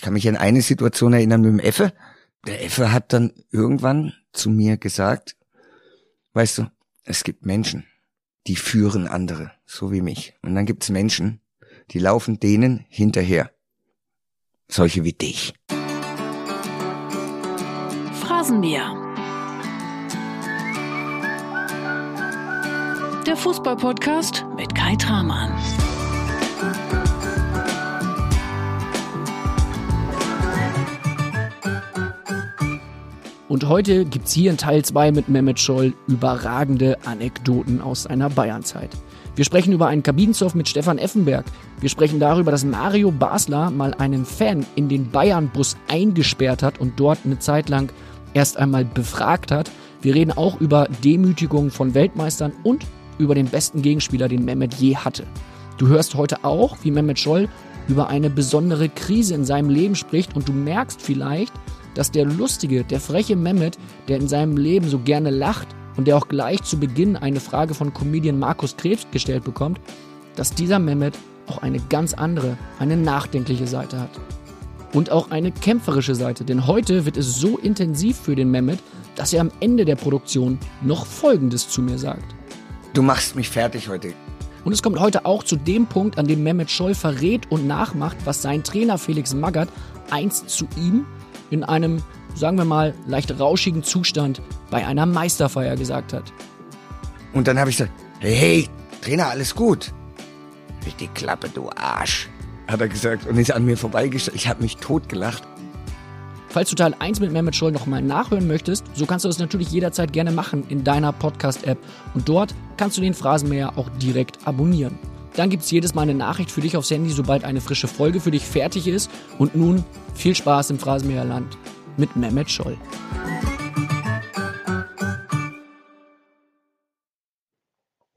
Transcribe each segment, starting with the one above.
Ich kann mich an eine Situation erinnern mit dem Effe. Der Effe hat dann irgendwann zu mir gesagt, weißt du, es gibt Menschen, die führen andere, so wie mich. Und dann gibt es Menschen, die laufen denen hinterher. Solche wie dich. Phrasenmäher. Der Fußballpodcast mit Kai Tramann. Und heute gibt's hier in Teil 2 mit Mehmet Scholl überragende Anekdoten aus seiner Bayernzeit. Wir sprechen über einen Kabinensurf mit Stefan Effenberg. Wir sprechen darüber, dass Mario Basler mal einen Fan in den Bayern-Bus eingesperrt hat und dort eine Zeit lang erst einmal befragt hat. Wir reden auch über Demütigungen von Weltmeistern und über den besten Gegenspieler, den Mehmet je hatte. Du hörst heute auch, wie Mehmet Scholl über eine besondere Krise in seinem Leben spricht und du merkst vielleicht, dass der lustige, der freche Mehmet, der in seinem Leben so gerne lacht und der auch gleich zu Beginn eine Frage von Comedian Markus Krebs gestellt bekommt, dass dieser Mehmet auch eine ganz andere, eine nachdenkliche Seite hat. Und auch eine kämpferische Seite, denn heute wird es so intensiv für den Mehmet, dass er am Ende der Produktion noch Folgendes zu mir sagt. Du machst mich fertig heute. Und es kommt heute auch zu dem Punkt, an dem Mehmet Scholl verrät und nachmacht, was sein Trainer Felix Magath einst zu ihm in einem, sagen wir mal, leicht rauschigen Zustand bei einer Meisterfeier gesagt hat. Und dann habe ich gesagt, hey, hey, Trainer, alles gut. Richtig Klappe, du Arsch, hat er gesagt und ist an mir vorbeigestellt. Ich habe mich totgelacht. Falls du Teil 1 mit Mehmet Scholl nochmal nachhören möchtest, so kannst du das natürlich jederzeit gerne machen in deiner Podcast-App. Und dort kannst du den Phrasenmäher auch direkt abonnieren. Dann gibt es jedes Mal eine Nachricht für dich aufs Handy, sobald eine frische Folge für dich fertig ist. Und nun viel Spaß im Phrasenmäherland mit Mehmet Scholl.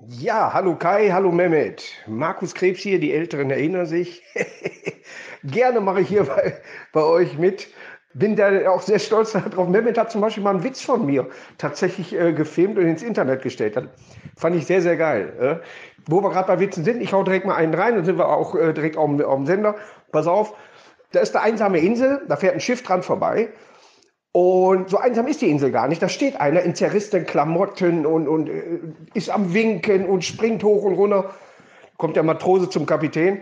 Ja, hallo Kai, hallo Mehmet. Markus Krebs hier, die Älteren erinnern sich. Gerne mache ich hier bei, bei euch mit. Bin da auch sehr stolz darauf. Mehmet hat zum Beispiel mal einen Witz von mir tatsächlich äh, gefilmt und ins Internet gestellt. Das fand ich sehr, sehr geil. Äh. Wo wir gerade bei Witzen sind, ich hau direkt mal einen rein, dann sind wir auch äh, direkt auf, auf dem Sender. Pass auf, da ist eine einsame Insel, da fährt ein Schiff dran vorbei. Und so einsam ist die Insel gar nicht. Da steht einer in zerrissenen Klamotten und, und äh, ist am Winken und springt hoch und runter. Kommt der Matrose zum Kapitän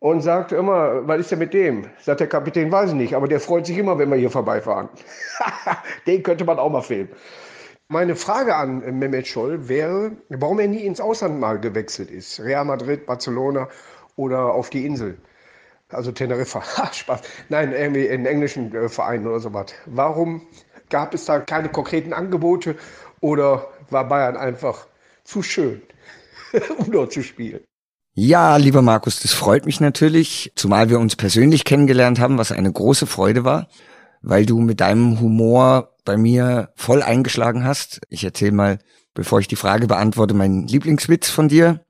und sagt immer, was ist denn mit dem? Sagt der Kapitän, weiß ich nicht, aber der freut sich immer, wenn wir hier vorbeifahren. Den könnte man auch mal filmen. Meine Frage an Mehmet Scholl wäre, warum er nie ins Ausland mal gewechselt ist. Real Madrid, Barcelona oder auf die Insel. Also Teneriffa. Spaß. Nein, irgendwie in englischen äh, Vereinen oder sowas. Warum gab es da keine konkreten Angebote oder war Bayern einfach zu schön, um dort zu spielen? Ja, lieber Markus, das freut mich natürlich, zumal wir uns persönlich kennengelernt haben, was eine große Freude war, weil du mit deinem Humor bei mir voll eingeschlagen hast. Ich erzähle mal, bevor ich die Frage beantworte, meinen Lieblingswitz von dir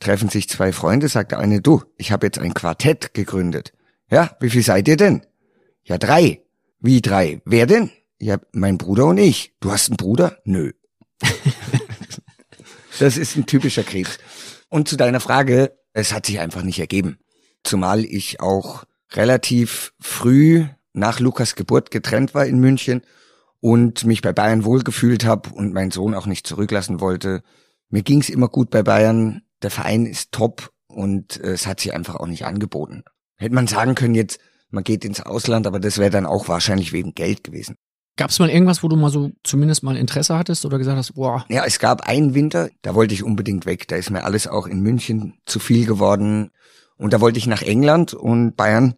treffen sich zwei Freunde, sagt der eine, du, ich habe jetzt ein Quartett gegründet. Ja, wie viel seid ihr denn? Ja, drei. Wie drei? Wer denn? Ja, mein Bruder und ich. Du hast einen Bruder? Nö. das ist ein typischer Krebs. Und zu deiner Frage, es hat sich einfach nicht ergeben. Zumal ich auch relativ früh nach Lukas Geburt getrennt war in München und mich bei Bayern wohlgefühlt habe und meinen Sohn auch nicht zurücklassen wollte. Mir ging's immer gut bei Bayern der Verein ist top und äh, es hat sich einfach auch nicht angeboten. Hätte man sagen können jetzt, man geht ins Ausland, aber das wäre dann auch wahrscheinlich wegen Geld gewesen. Gab es mal irgendwas, wo du mal so zumindest mal Interesse hattest oder gesagt hast, boah. Ja, es gab einen Winter, da wollte ich unbedingt weg. Da ist mir alles auch in München zu viel geworden. Und da wollte ich nach England und Bayern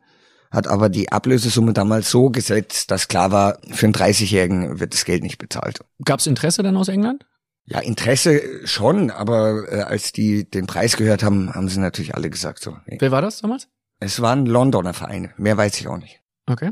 hat aber die Ablösesumme damals so gesetzt, dass klar war, für einen 30-Jährigen wird das Geld nicht bezahlt. Gab es Interesse dann aus England? Ja, Interesse schon, aber äh, als die den Preis gehört haben, haben sie natürlich alle gesagt so. Wer war das damals? Es waren Londoner Vereine, mehr weiß ich auch nicht. Okay.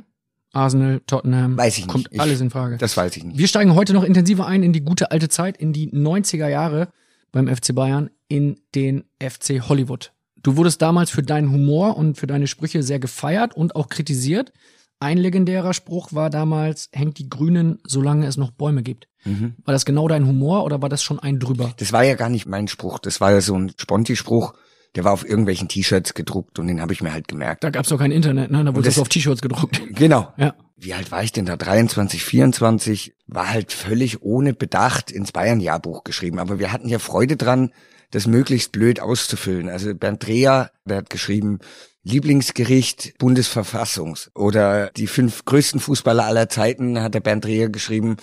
Arsenal, Tottenham. Weiß ich nicht. Kommt ich, alles in Frage. Das weiß ich nicht. Wir steigen heute noch intensiver ein in die gute alte Zeit, in die 90er Jahre beim FC Bayern, in den FC Hollywood. Du wurdest damals für deinen Humor und für deine Sprüche sehr gefeiert und auch kritisiert. Ein legendärer Spruch war damals, hängt die Grünen, solange es noch Bäume gibt. Mhm. War das genau dein Humor oder war das schon ein drüber? Das war ja gar nicht mein Spruch. Das war ja so ein Sponti-Spruch, Der war auf irgendwelchen T-Shirts gedruckt und den habe ich mir halt gemerkt. Da gab's doch kein Internet, ne? Da wurde das- das auf T-Shirts gedruckt. Genau. Ja. Wie alt war ich denn da? 23, 24. War halt völlig ohne Bedacht ins Bayern-Jahrbuch geschrieben. Aber wir hatten ja Freude dran, das möglichst blöd auszufüllen. Also Bernd Dreher, der hat geschrieben, Lieblingsgericht Bundesverfassungs. Oder die fünf größten Fußballer aller Zeiten hat der Bernd Dreher geschrieben,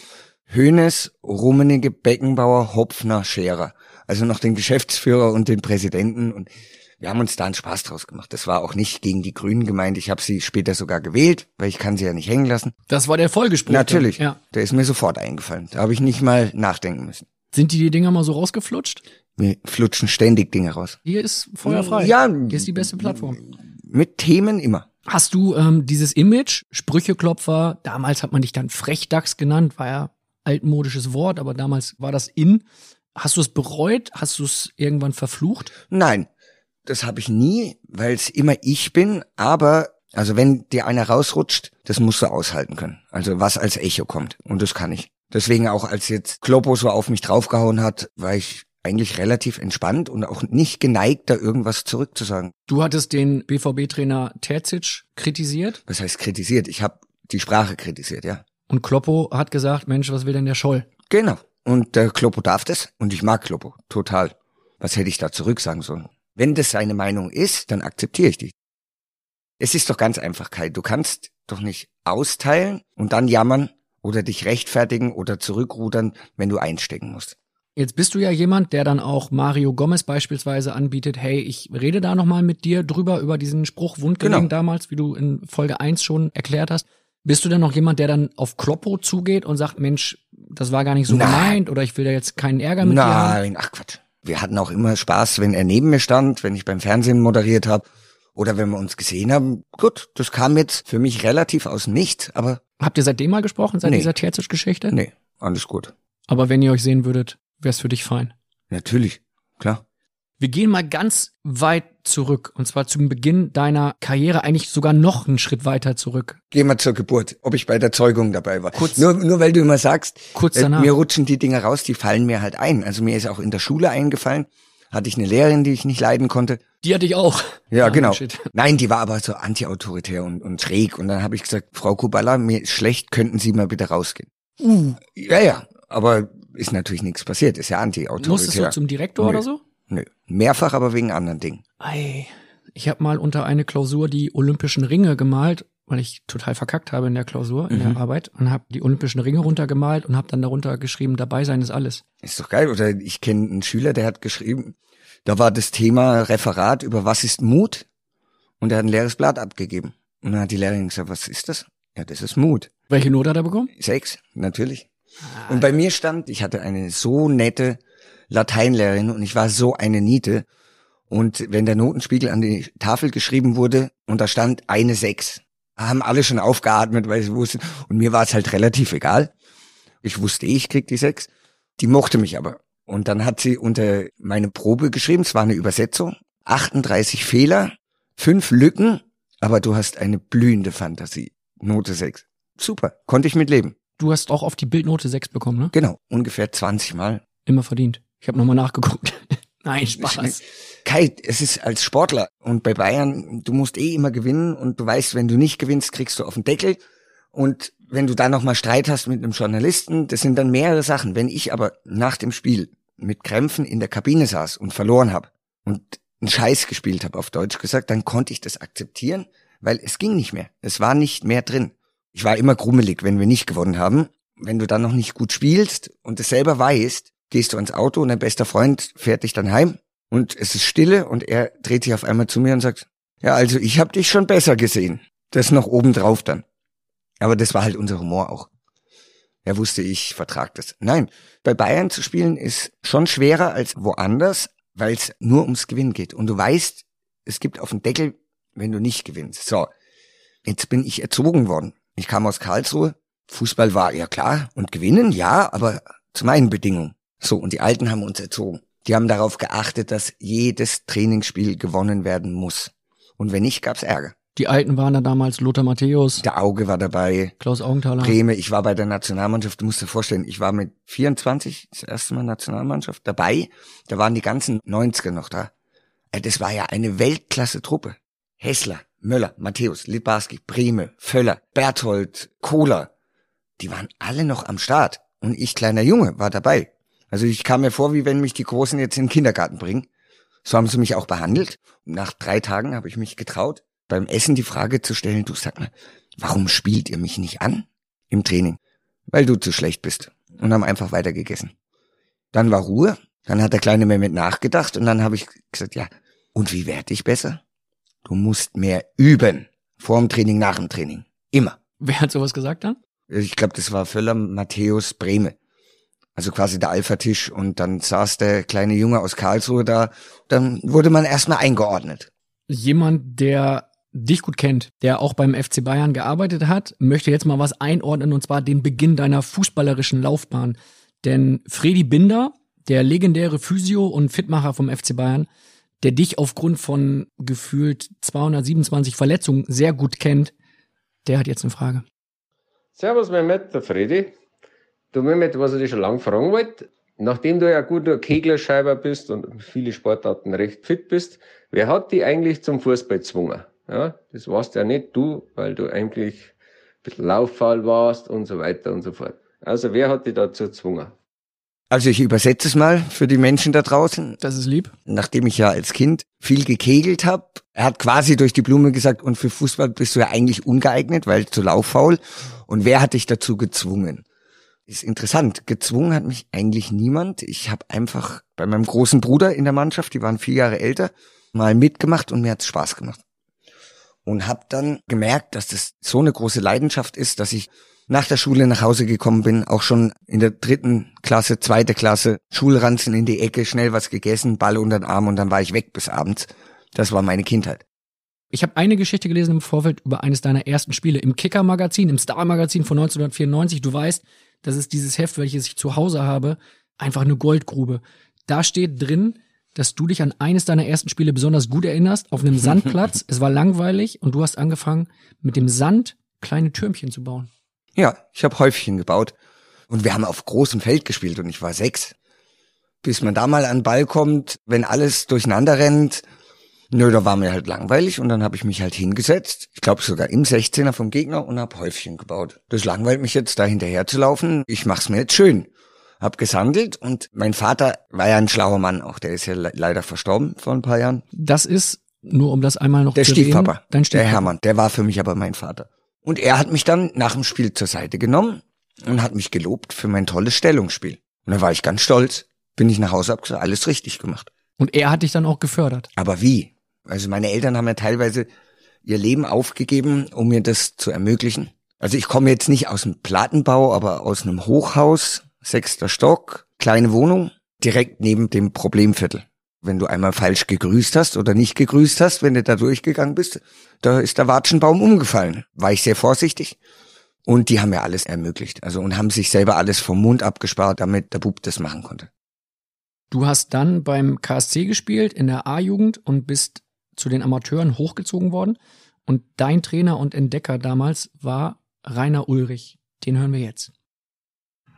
Hönes, Rummenigge, Beckenbauer, Hopfner, Scherer. Also noch den Geschäftsführer und den Präsidenten und wir haben uns da einen Spaß draus gemacht. Das war auch nicht gegen die Grünen gemeint. Ich habe sie später sogar gewählt, weil ich kann sie ja nicht hängen lassen. Das war der Folgespruch. Natürlich. Ja. Der ist mir sofort eingefallen. Da habe ich nicht mal nachdenken müssen. Sind die die Dinger mal so rausgeflutscht? Wir flutschen ständig Dinge raus. Hier ist feuerfrei. Ja. Hier ist die beste Plattform. Mit Themen immer. Hast du ähm, dieses Image, Sprücheklopfer, damals hat man dich dann Frechdachs genannt, war ja altmodisches Wort, aber damals war das in. Hast du es bereut? Hast du es irgendwann verflucht? Nein, das habe ich nie, weil es immer ich bin. Aber also wenn dir einer rausrutscht, das musst du aushalten können. Also was als Echo kommt. Und das kann ich. Deswegen auch als jetzt Kloppo so auf mich draufgehauen hat, war ich eigentlich relativ entspannt und auch nicht geneigt, da irgendwas zurückzusagen. Du hattest den BVB-Trainer Terzic kritisiert Was heißt kritisiert? Ich habe die Sprache kritisiert, ja. und Kloppo hat gesagt, Mensch, was will denn der Scholl? Genau. Und der Kloppo darf das und ich mag Kloppo total. Was hätte ich da zurücksagen sollen? Wenn das seine Meinung ist, dann akzeptiere ich die. Es ist doch ganz einfach, Kai. Du kannst doch nicht austeilen und dann jammern oder dich rechtfertigen oder zurückrudern, wenn du einstecken musst. Jetzt bist du ja jemand, der dann auch Mario Gomez beispielsweise anbietet, hey, ich rede da nochmal mit dir drüber, über diesen Spruch Wundgelegen Genau. damals, wie du in Folge 1 schon erklärt hast. Bist du denn noch jemand, der dann auf Kloppo zugeht und sagt, Mensch, das war gar nicht so Nein. gemeint oder ich will da jetzt keinen Ärger mit dir haben? Nein, ach Quatsch. Wir hatten auch immer Spaß, wenn er neben mir stand, wenn ich beim Fernsehen moderiert habe oder wenn wir uns gesehen haben. Gut, das kam jetzt für mich relativ aus dem Nichts, aber Habt ihr seitdem mal gesprochen, seit Nee. dieser Terzic-Geschichte? nee, alles gut. Aber wenn ihr euch sehen würdet, wär's für dich fein. Natürlich, klar. Wir gehen mal ganz weit zurück und zwar zum Beginn deiner Karriere, eigentlich sogar noch einen Schritt weiter zurück. Geh mal zur Geburt, ob ich bei der Zeugung dabei war. Kurz- nur, nur weil du immer sagst, Kurz äh, danach. mir rutschen die Dinger raus, die fallen mir halt ein. Also mir ist auch in der Schule eingefallen, hatte ich eine Lehrerin, die ich nicht leiden konnte. Die hatte ich auch. Ja, Ah, genau. shit. Nein, die war aber so antiautoritär und, und schräg. Und dann habe ich gesagt, Frau Kubala, mir ist schlecht, könnten Sie mal bitte rausgehen. Uh, Ja, ja, aber ist natürlich nichts passiert, ist ja antiautoritär. musstest du zum Direktor oder so? Nö, mehrfach, aber wegen anderen Dingen. Ei, ich habe mal unter eine Klausur die Olympischen Ringe gemalt, weil ich total verkackt habe in der Klausur, in Mhm. der Arbeit und habe die Olympischen Ringe runtergemalt und habe dann darunter geschrieben, dabei sein ist alles. Ist doch geil. Oder ich kenne einen Schüler, der hat geschrieben, da war das Thema Referat über was ist Mut und er hat ein leeres Blatt abgegeben. Und dann hat die Lehrerin gesagt, was ist das? Ja, das ist Mut. Welche Note hat er bekommen? Sechs, natürlich. Und bei mir stand, ich hatte eine so nette Lateinlehrerin und ich war so eine Niete. Und wenn der Notenspiegel an die Tafel geschrieben wurde und da stand eine Sechs, haben alle schon aufgeatmet, weil sie wussten, und mir war es halt relativ egal. Ich wusste ich krieg die Sechs. Die mochte mich aber. Und dann hat sie unter meine Probe geschrieben, es war eine Übersetzung, 38 Fehler, fünf Lücken, aber du hast eine blühende Fantasie. Note 6. Super, konnte ich mit leben. Du hast auch auf die Bildnote 6 bekommen, ne? Genau, ungefähr 20 Mal. Immer verdient. Ich habe nochmal nachgeguckt. Nein, Spaß. Kai, es ist als Sportler und bei Bayern, du musst eh immer gewinnen und du weißt, wenn du nicht gewinnst, kriegst du auf den Deckel. Und wenn du dann nochmal Streit hast mit einem Journalisten, das sind dann mehrere Sachen. Wenn ich aber nach dem Spiel mit Krämpfen in der Kabine saß und verloren habe und einen Scheiß gespielt habe, auf Deutsch gesagt, dann konnte ich das akzeptieren, weil es ging nicht mehr. Es war nicht mehr drin. Ich war immer grummelig, wenn wir nicht gewonnen haben. Wenn du dann noch nicht gut spielst und es selber weißt, gehst du ins Auto und dein bester Freund fährt dich dann heim und es ist Stille und er dreht sich auf einmal zu mir und sagt, ja, also ich habe dich schon besser gesehen. Das noch oben drauf dann. Aber das war halt unser Humor auch. Er wusste, ich vertrag das. Nein, bei Bayern zu spielen ist schon schwerer als woanders, weil es nur ums Gewinnen geht. Und du weißt, es gibt auf den Deckel, wenn du nicht gewinnst. So, jetzt bin ich erzogen worden. Ich kam aus Karlsruhe. Fußball war ja klar und gewinnen, ja, aber zu meinen Bedingungen. So, und die Alten haben uns erzogen. Die haben darauf geachtet, dass jedes Trainingsspiel gewonnen werden muss. Und wenn nicht, gab's Ärger. Die Alten waren da damals Lothar Matthäus, Der Auge war dabei, Klaus Augenthaler. Breme, ich war bei der Nationalmannschaft, du musst dir vorstellen, ich war mit 24 das erste Mal Nationalmannschaft dabei, da waren die ganzen 90er noch da. Ja, Das war ja eine Weltklasse-Truppe. Hessler, Möller, Matthäus, Libarski, Breme, Völler, Berthold, Kohler. Die waren alle noch am Start. Und ich, kleiner Junge, war dabei. Also ich kam mir vor, wie wenn mich die Großen jetzt in den Kindergarten bringen. So haben sie mich auch behandelt. Nach drei Tagen habe ich mich getraut, beim Essen die Frage zu stellen, du sag mal, warum spielt ihr mich nicht an im Training? Weil du zu schlecht bist. Und haben einfach weitergegessen. Dann war Ruhe. Dann hat der kleine Mehmet nachgedacht und dann habe ich gesagt, ja, und wie werde ich besser? Du musst mehr üben. Vor dem Training, nach dem Training. Immer. Wer hat sowas gesagt dann? Ich glaube, das war Völler, Matthäus, Breme. Also quasi der Alpha-Tisch und dann saß der kleine Junge aus Karlsruhe da. Dann wurde man erstmal eingeordnet. Jemand, der dich gut kennt, der auch beim FC Bayern gearbeitet hat, möchte jetzt mal was einordnen und zwar den Beginn deiner fußballerischen Laufbahn. Denn Fredi Binder, der legendäre Physio und Fitmacher vom FC Bayern, der dich aufgrund von gefühlt 227 Verletzungen sehr gut kennt, der hat jetzt eine Frage. Servus Mehmet, der Freddy. Du Mehmet, was ich dich schon lange fragen wollte, nachdem du ja guter Keglerscheiber bist und viele Sportarten recht fit bist, wer hat dich eigentlich zum Fußball gezwungen? Ja, das warst ja nicht du, weil du eigentlich ein bisschen lauffaul warst und so weiter und so fort. Also wer hat dich dazu gezwungen? Also ich übersetze es mal für die Menschen da draußen. Das ist lieb. Nachdem ich ja als Kind viel gekegelt habe, er hat quasi durch die Blume gesagt, und für Fußball bist du ja eigentlich ungeeignet, weil zu lauffaul. Und wer hat dich dazu gezwungen? Ist interessant. Gezwungen hat mich eigentlich niemand. Ich habe einfach bei meinem großen Bruder in der Mannschaft, die waren vier Jahre älter, mal mitgemacht und mir hat's Spaß gemacht. Und habe dann gemerkt, dass das so eine große Leidenschaft ist, dass ich nach der Schule nach Hause gekommen bin, auch schon in der dritten Klasse, zweite Klasse, Schulranzen in die Ecke, schnell was gegessen, Ball unter den Arm und dann war ich weg bis abends. Das war meine Kindheit. Ich habe eine Geschichte gelesen im Vorfeld über eines deiner ersten Spiele im Kicker-Magazin, im Star-Magazin von 1994. Du weißt, das ist dieses Heft, welches ich zu Hause habe, einfach eine Goldgrube. Da steht drin, dass du dich an eines deiner ersten Spiele besonders gut erinnerst, auf einem Sandplatz. es war langweilig und du hast angefangen, mit dem Sand kleine Türmchen zu bauen. Ja, ich habe Häufchen gebaut. Und wir haben auf großem Feld gespielt und ich war sechs. Bis man da mal an den Ball kommt, wenn alles durcheinander rennt. Nö, da war mir halt langweilig und dann habe ich mich halt hingesetzt. Ich glaube sogar im 16er vom Gegner und hab Häufchen gebaut. Das langweilt mich jetzt, da hinterher zu laufen. Ich mach's mir jetzt schön. Hab gesandelt und mein Vater war ja ein schlauer Mann auch. Der ist ja le leider verstorben vor ein paar Jahren. Das ist, nur um das einmal noch Der zu Stiefpapa, erwähnen, dein der Stiefpapa. Hermann, der war für mich aber mein Vater. Und er hat mich dann nach dem Spiel zur Seite genommen und hat mich gelobt für mein tolles Stellungsspiel. Und da war ich ganz stolz. Bin ich nach Hause, hab gesagt, alles richtig gemacht. Und er hat dich dann auch gefördert. Aber wie? Also meine Eltern haben ja teilweise ihr Leben aufgegeben, um mir das zu ermöglichen. Also ich komme jetzt nicht aus dem Plattenbau, aber aus einem Hochhaus, sechster Stock, kleine Wohnung, direkt neben dem Problemviertel. Wenn du einmal falsch gegrüßt hast oder nicht gegrüßt hast, wenn du da durchgegangen bist, da ist der Watschenbaum umgefallen. War ich sehr vorsichtig. Und die haben mir alles ermöglicht. Also und haben sich selber alles vom Mund abgespart, damit der Bub das machen konnte. Du hast dann beim KSC gespielt in der A-Jugend und bist zu den Amateuren hochgezogen worden. Und dein Trainer und Entdecker damals war Rainer Ulrich. Den hören wir jetzt.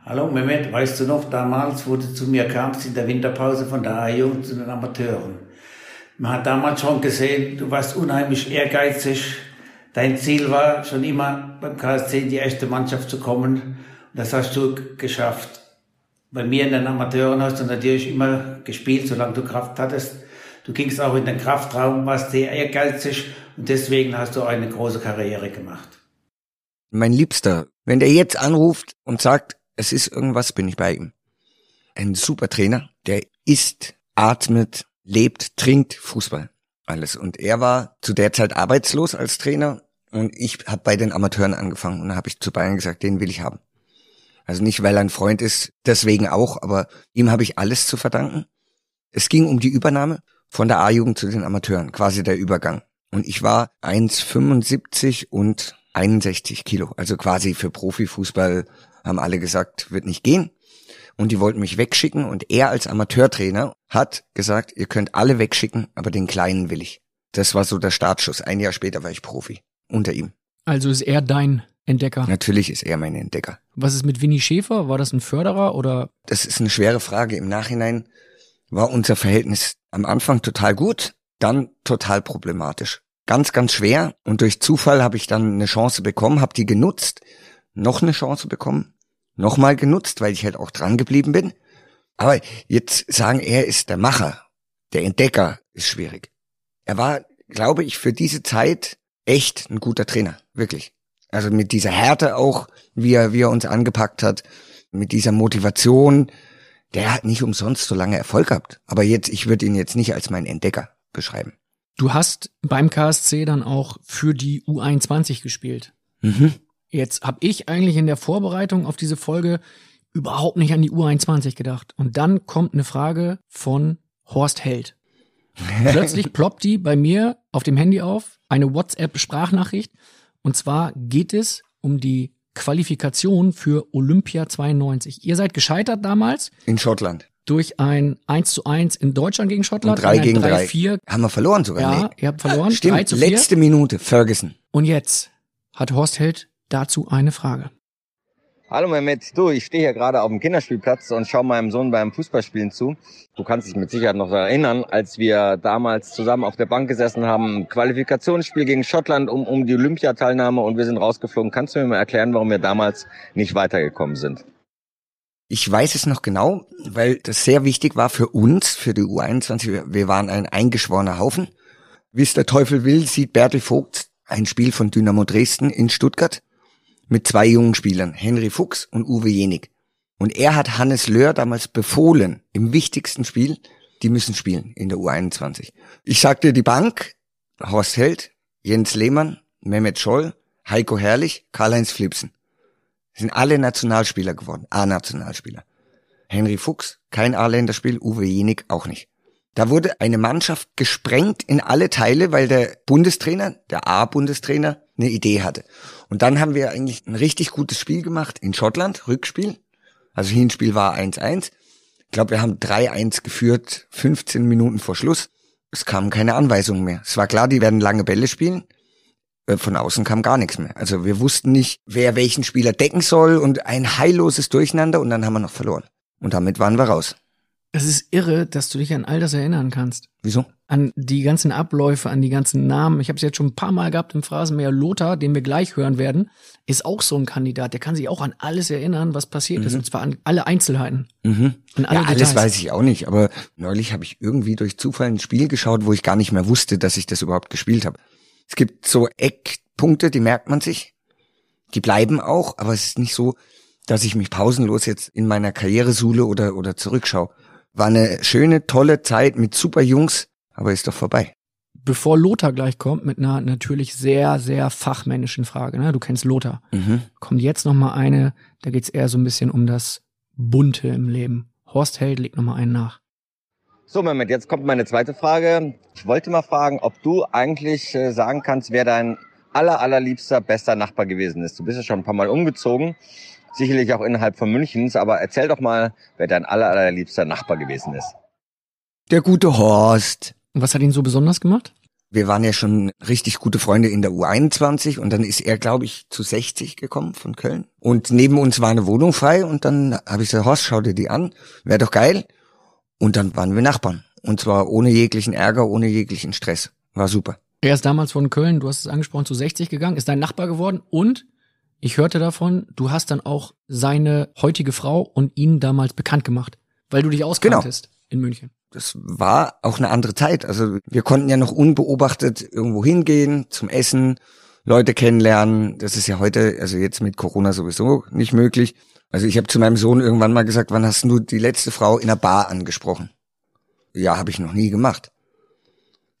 Hallo Mehmet, weißt du noch damals, wo du zu mir kamst in der Winterpause von der A-Jugend zu den Amateuren? Man hat damals schon gesehen, du warst unheimlich ehrgeizig. Dein Ziel war schon immer beim KSC in die erste Mannschaft zu kommen. Und das hast du geschafft. Bei mir in den Amateuren hast du natürlich immer gespielt, solange du Kraft hattest. Du gingst auch in den Kraftraum, warst sehr ehrgeizig und deswegen hast du eine große Karriere gemacht. Mein Liebster, wenn der jetzt anruft und sagt, es ist irgendwas, bin ich bei ihm. Ein super Trainer, der isst, atmet, lebt, trinkt Fußball. Alles. Und er war zu der Zeit arbeitslos als Trainer und ich habe bei den Amateuren angefangen und habe ich zu Bayern gesagt, den will ich haben. Also nicht, weil er ein Freund ist, deswegen auch, aber ihm habe ich alles zu verdanken. Es ging um die Übernahme von der A-Jugend zu den Amateuren, quasi der Übergang. Und ich war 1,75 und 61 Kilo. Also quasi für Profifußball haben alle gesagt, wird nicht gehen. Und die wollten mich wegschicken und er als Amateurtrainer hat gesagt, ihr könnt alle wegschicken, aber den Kleinen will ich. Das war so der Startschuss. Ein Jahr später war ich Profi. Unter ihm. Also ist er dein Entdecker. Natürlich ist er mein Entdecker. Was ist mit Winnie Schäfer? War das ein Förderer oder? Das ist eine schwere Frage. Im Nachhinein war unser Verhältnis am Anfang total gut. dann total problematisch. Ganz, ganz schwer. Und durch Zufall habe ich dann eine Chance bekommen, habe die genutzt, noch eine Chance bekommen, nochmal genutzt, weil ich halt auch dran geblieben bin. Aber jetzt sagen, er ist der Macher, der Entdecker, ist schwierig. Er war, glaube ich, für diese Zeit echt ein guter Trainer, wirklich. Also mit dieser Härte auch, wie er, wie er uns angepackt hat, mit dieser Motivation, der hat nicht umsonst so lange Erfolg gehabt. Aber jetzt, ich würde ihn jetzt nicht als meinen Entdecker beschreiben. Du hast beim KSC dann auch für die U21 gespielt. Mhm. Jetzt habe ich eigentlich in der Vorbereitung auf diese Folge überhaupt nicht an die U21 gedacht. Und dann kommt eine Frage von Horst Held. Plötzlich ploppt die bei mir auf dem Handy auf, eine WhatsApp-Sprachnachricht. Und zwar geht es um die Qualifikation für Olympia 92. Ihr seid gescheitert damals In Schottland. durch ein 1 zu 1 in Deutschland gegen Schottland. Und drei und ein gegen 3 drei. 4. Haben wir verloren sogar? Ja, Nee. ihr habt verloren. 3 Stimmt, zu 4. letzte Minute, Ferguson. Und jetzt hat Horst Held dazu eine Frage. Hallo Mehmet, du, ich stehe hier gerade auf dem Kinderspielplatz und schaue meinem Sohn beim Fußballspielen zu. Du kannst dich mit Sicherheit noch erinnern, als wir damals zusammen auf der Bank gesessen haben, Qualifikationsspiel gegen Schottland um, um die Olympiateilnahme und wir sind rausgeflogen. Kannst du mir mal erklären, warum wir damals nicht weitergekommen sind? Ich weiß es noch genau, weil das sehr wichtig war für uns, für die U21. Wir- waren ein eingeschworener Haufen. Wie es der Teufel will, sieht Bertel Vogt ein Spiel von Dynamo Dresden in Stuttgart mit zwei jungen Spielern, Henry Fuchs und Uwe Jenig. Und er hat Hannes Löhr damals befohlen, im wichtigsten Spiel, die müssen spielen in der U21. Ich sagte die Bank, Horst Held, Jens Lehmann, Mehmet Scholl, Heiko Herrlich, Karl-Heinz Flipsen. Sind alle Nationalspieler geworden, A-Nationalspieler. Henry Fuchs, kein A-Länderspiel, Uwe Jenig auch nicht. Da wurde eine Mannschaft gesprengt in alle Teile, weil der Bundestrainer, der A-Bundestrainer, eine Idee hatte. Und dann haben wir eigentlich ein richtig gutes Spiel gemacht in Schottland, Rückspiel. Also Hinspiel war 1-1. Ich glaube, wir haben 3-1 geführt, 15 Minuten vor Schluss. Es kamen keine Anweisungen mehr. Es war klar, die werden lange Bälle spielen. Äh, Von außen kam gar nichts mehr. Also wir wussten nicht, wer welchen Spieler decken soll und ein heilloses Durcheinander und dann haben wir noch verloren. Und damit waren wir raus. Es ist irre, dass du dich an all das erinnern kannst. Wieso? An die ganzen Abläufe, an die ganzen Namen. Ich habe es jetzt schon ein paar Mal gehabt im Phrasenmäher. Lothar, den wir gleich hören werden, ist auch so ein Kandidat. Der kann sich auch an alles erinnern, was passiert ist. Und zwar an alle Einzelheiten. Mhm. An alle ja, alles Details. weiß ich auch nicht, aber neulich habe ich irgendwie durch Zufall ein Spiel geschaut, wo ich gar nicht mehr wusste, dass ich das überhaupt gespielt habe. Es gibt so Eckpunkte, die merkt man sich. Die bleiben auch, aber es ist nicht so, dass ich mich pausenlos jetzt in meiner Karriere suhle oder, oder zurückschaue. War eine schöne, tolle Zeit mit super Jungs, aber ist doch vorbei. Bevor Lothar gleich kommt mit einer natürlich sehr, sehr fachmännischen Frage, ne? du kennst Lothar, Mhm. kommt jetzt noch mal eine, da geht's eher so ein bisschen um das Bunte im Leben. Horst Held legt noch mal einen nach. So Mehmet, jetzt kommt meine zweite Frage. Ich wollte mal fragen, ob du eigentlich äh, sagen kannst, wer dein aller, allerliebster, bester Nachbar gewesen ist. Du bist ja schon ein paar Mal umgezogen, sicherlich auch innerhalb von Münchens, aber erzähl doch mal, wer dein aller, allerliebster Nachbar gewesen ist. Der gute Horst. Und was hat ihn so besonders gemacht? Wir waren ja schon richtig gute Freunde in der U21 und dann ist er, glaube ich, zu 60 gekommen von Köln. Und neben uns war eine Wohnung frei und dann habe ich gesagt, Horst, schau dir die an, wäre doch geil. Und dann waren wir Nachbarn. Und zwar ohne jeglichen Ärger, ohne jeglichen Stress. War super. Er ist damals von Köln, du hast es angesprochen, zu 60 gegangen, ist dein Nachbar geworden und ich hörte davon, du hast dann auch seine heutige Frau und ihn damals bekannt gemacht, weil du dich auskanntest in München. Das war auch eine andere Zeit. Also wir konnten ja noch unbeobachtet irgendwo hingehen, zum Essen, Leute kennenlernen. Das ist ja heute, also jetzt mit Corona sowieso nicht möglich. Also ich habe zu meinem Sohn irgendwann mal gesagt, wann hast du die letzte Frau in einer Bar angesprochen? Ja, habe ich noch nie gemacht.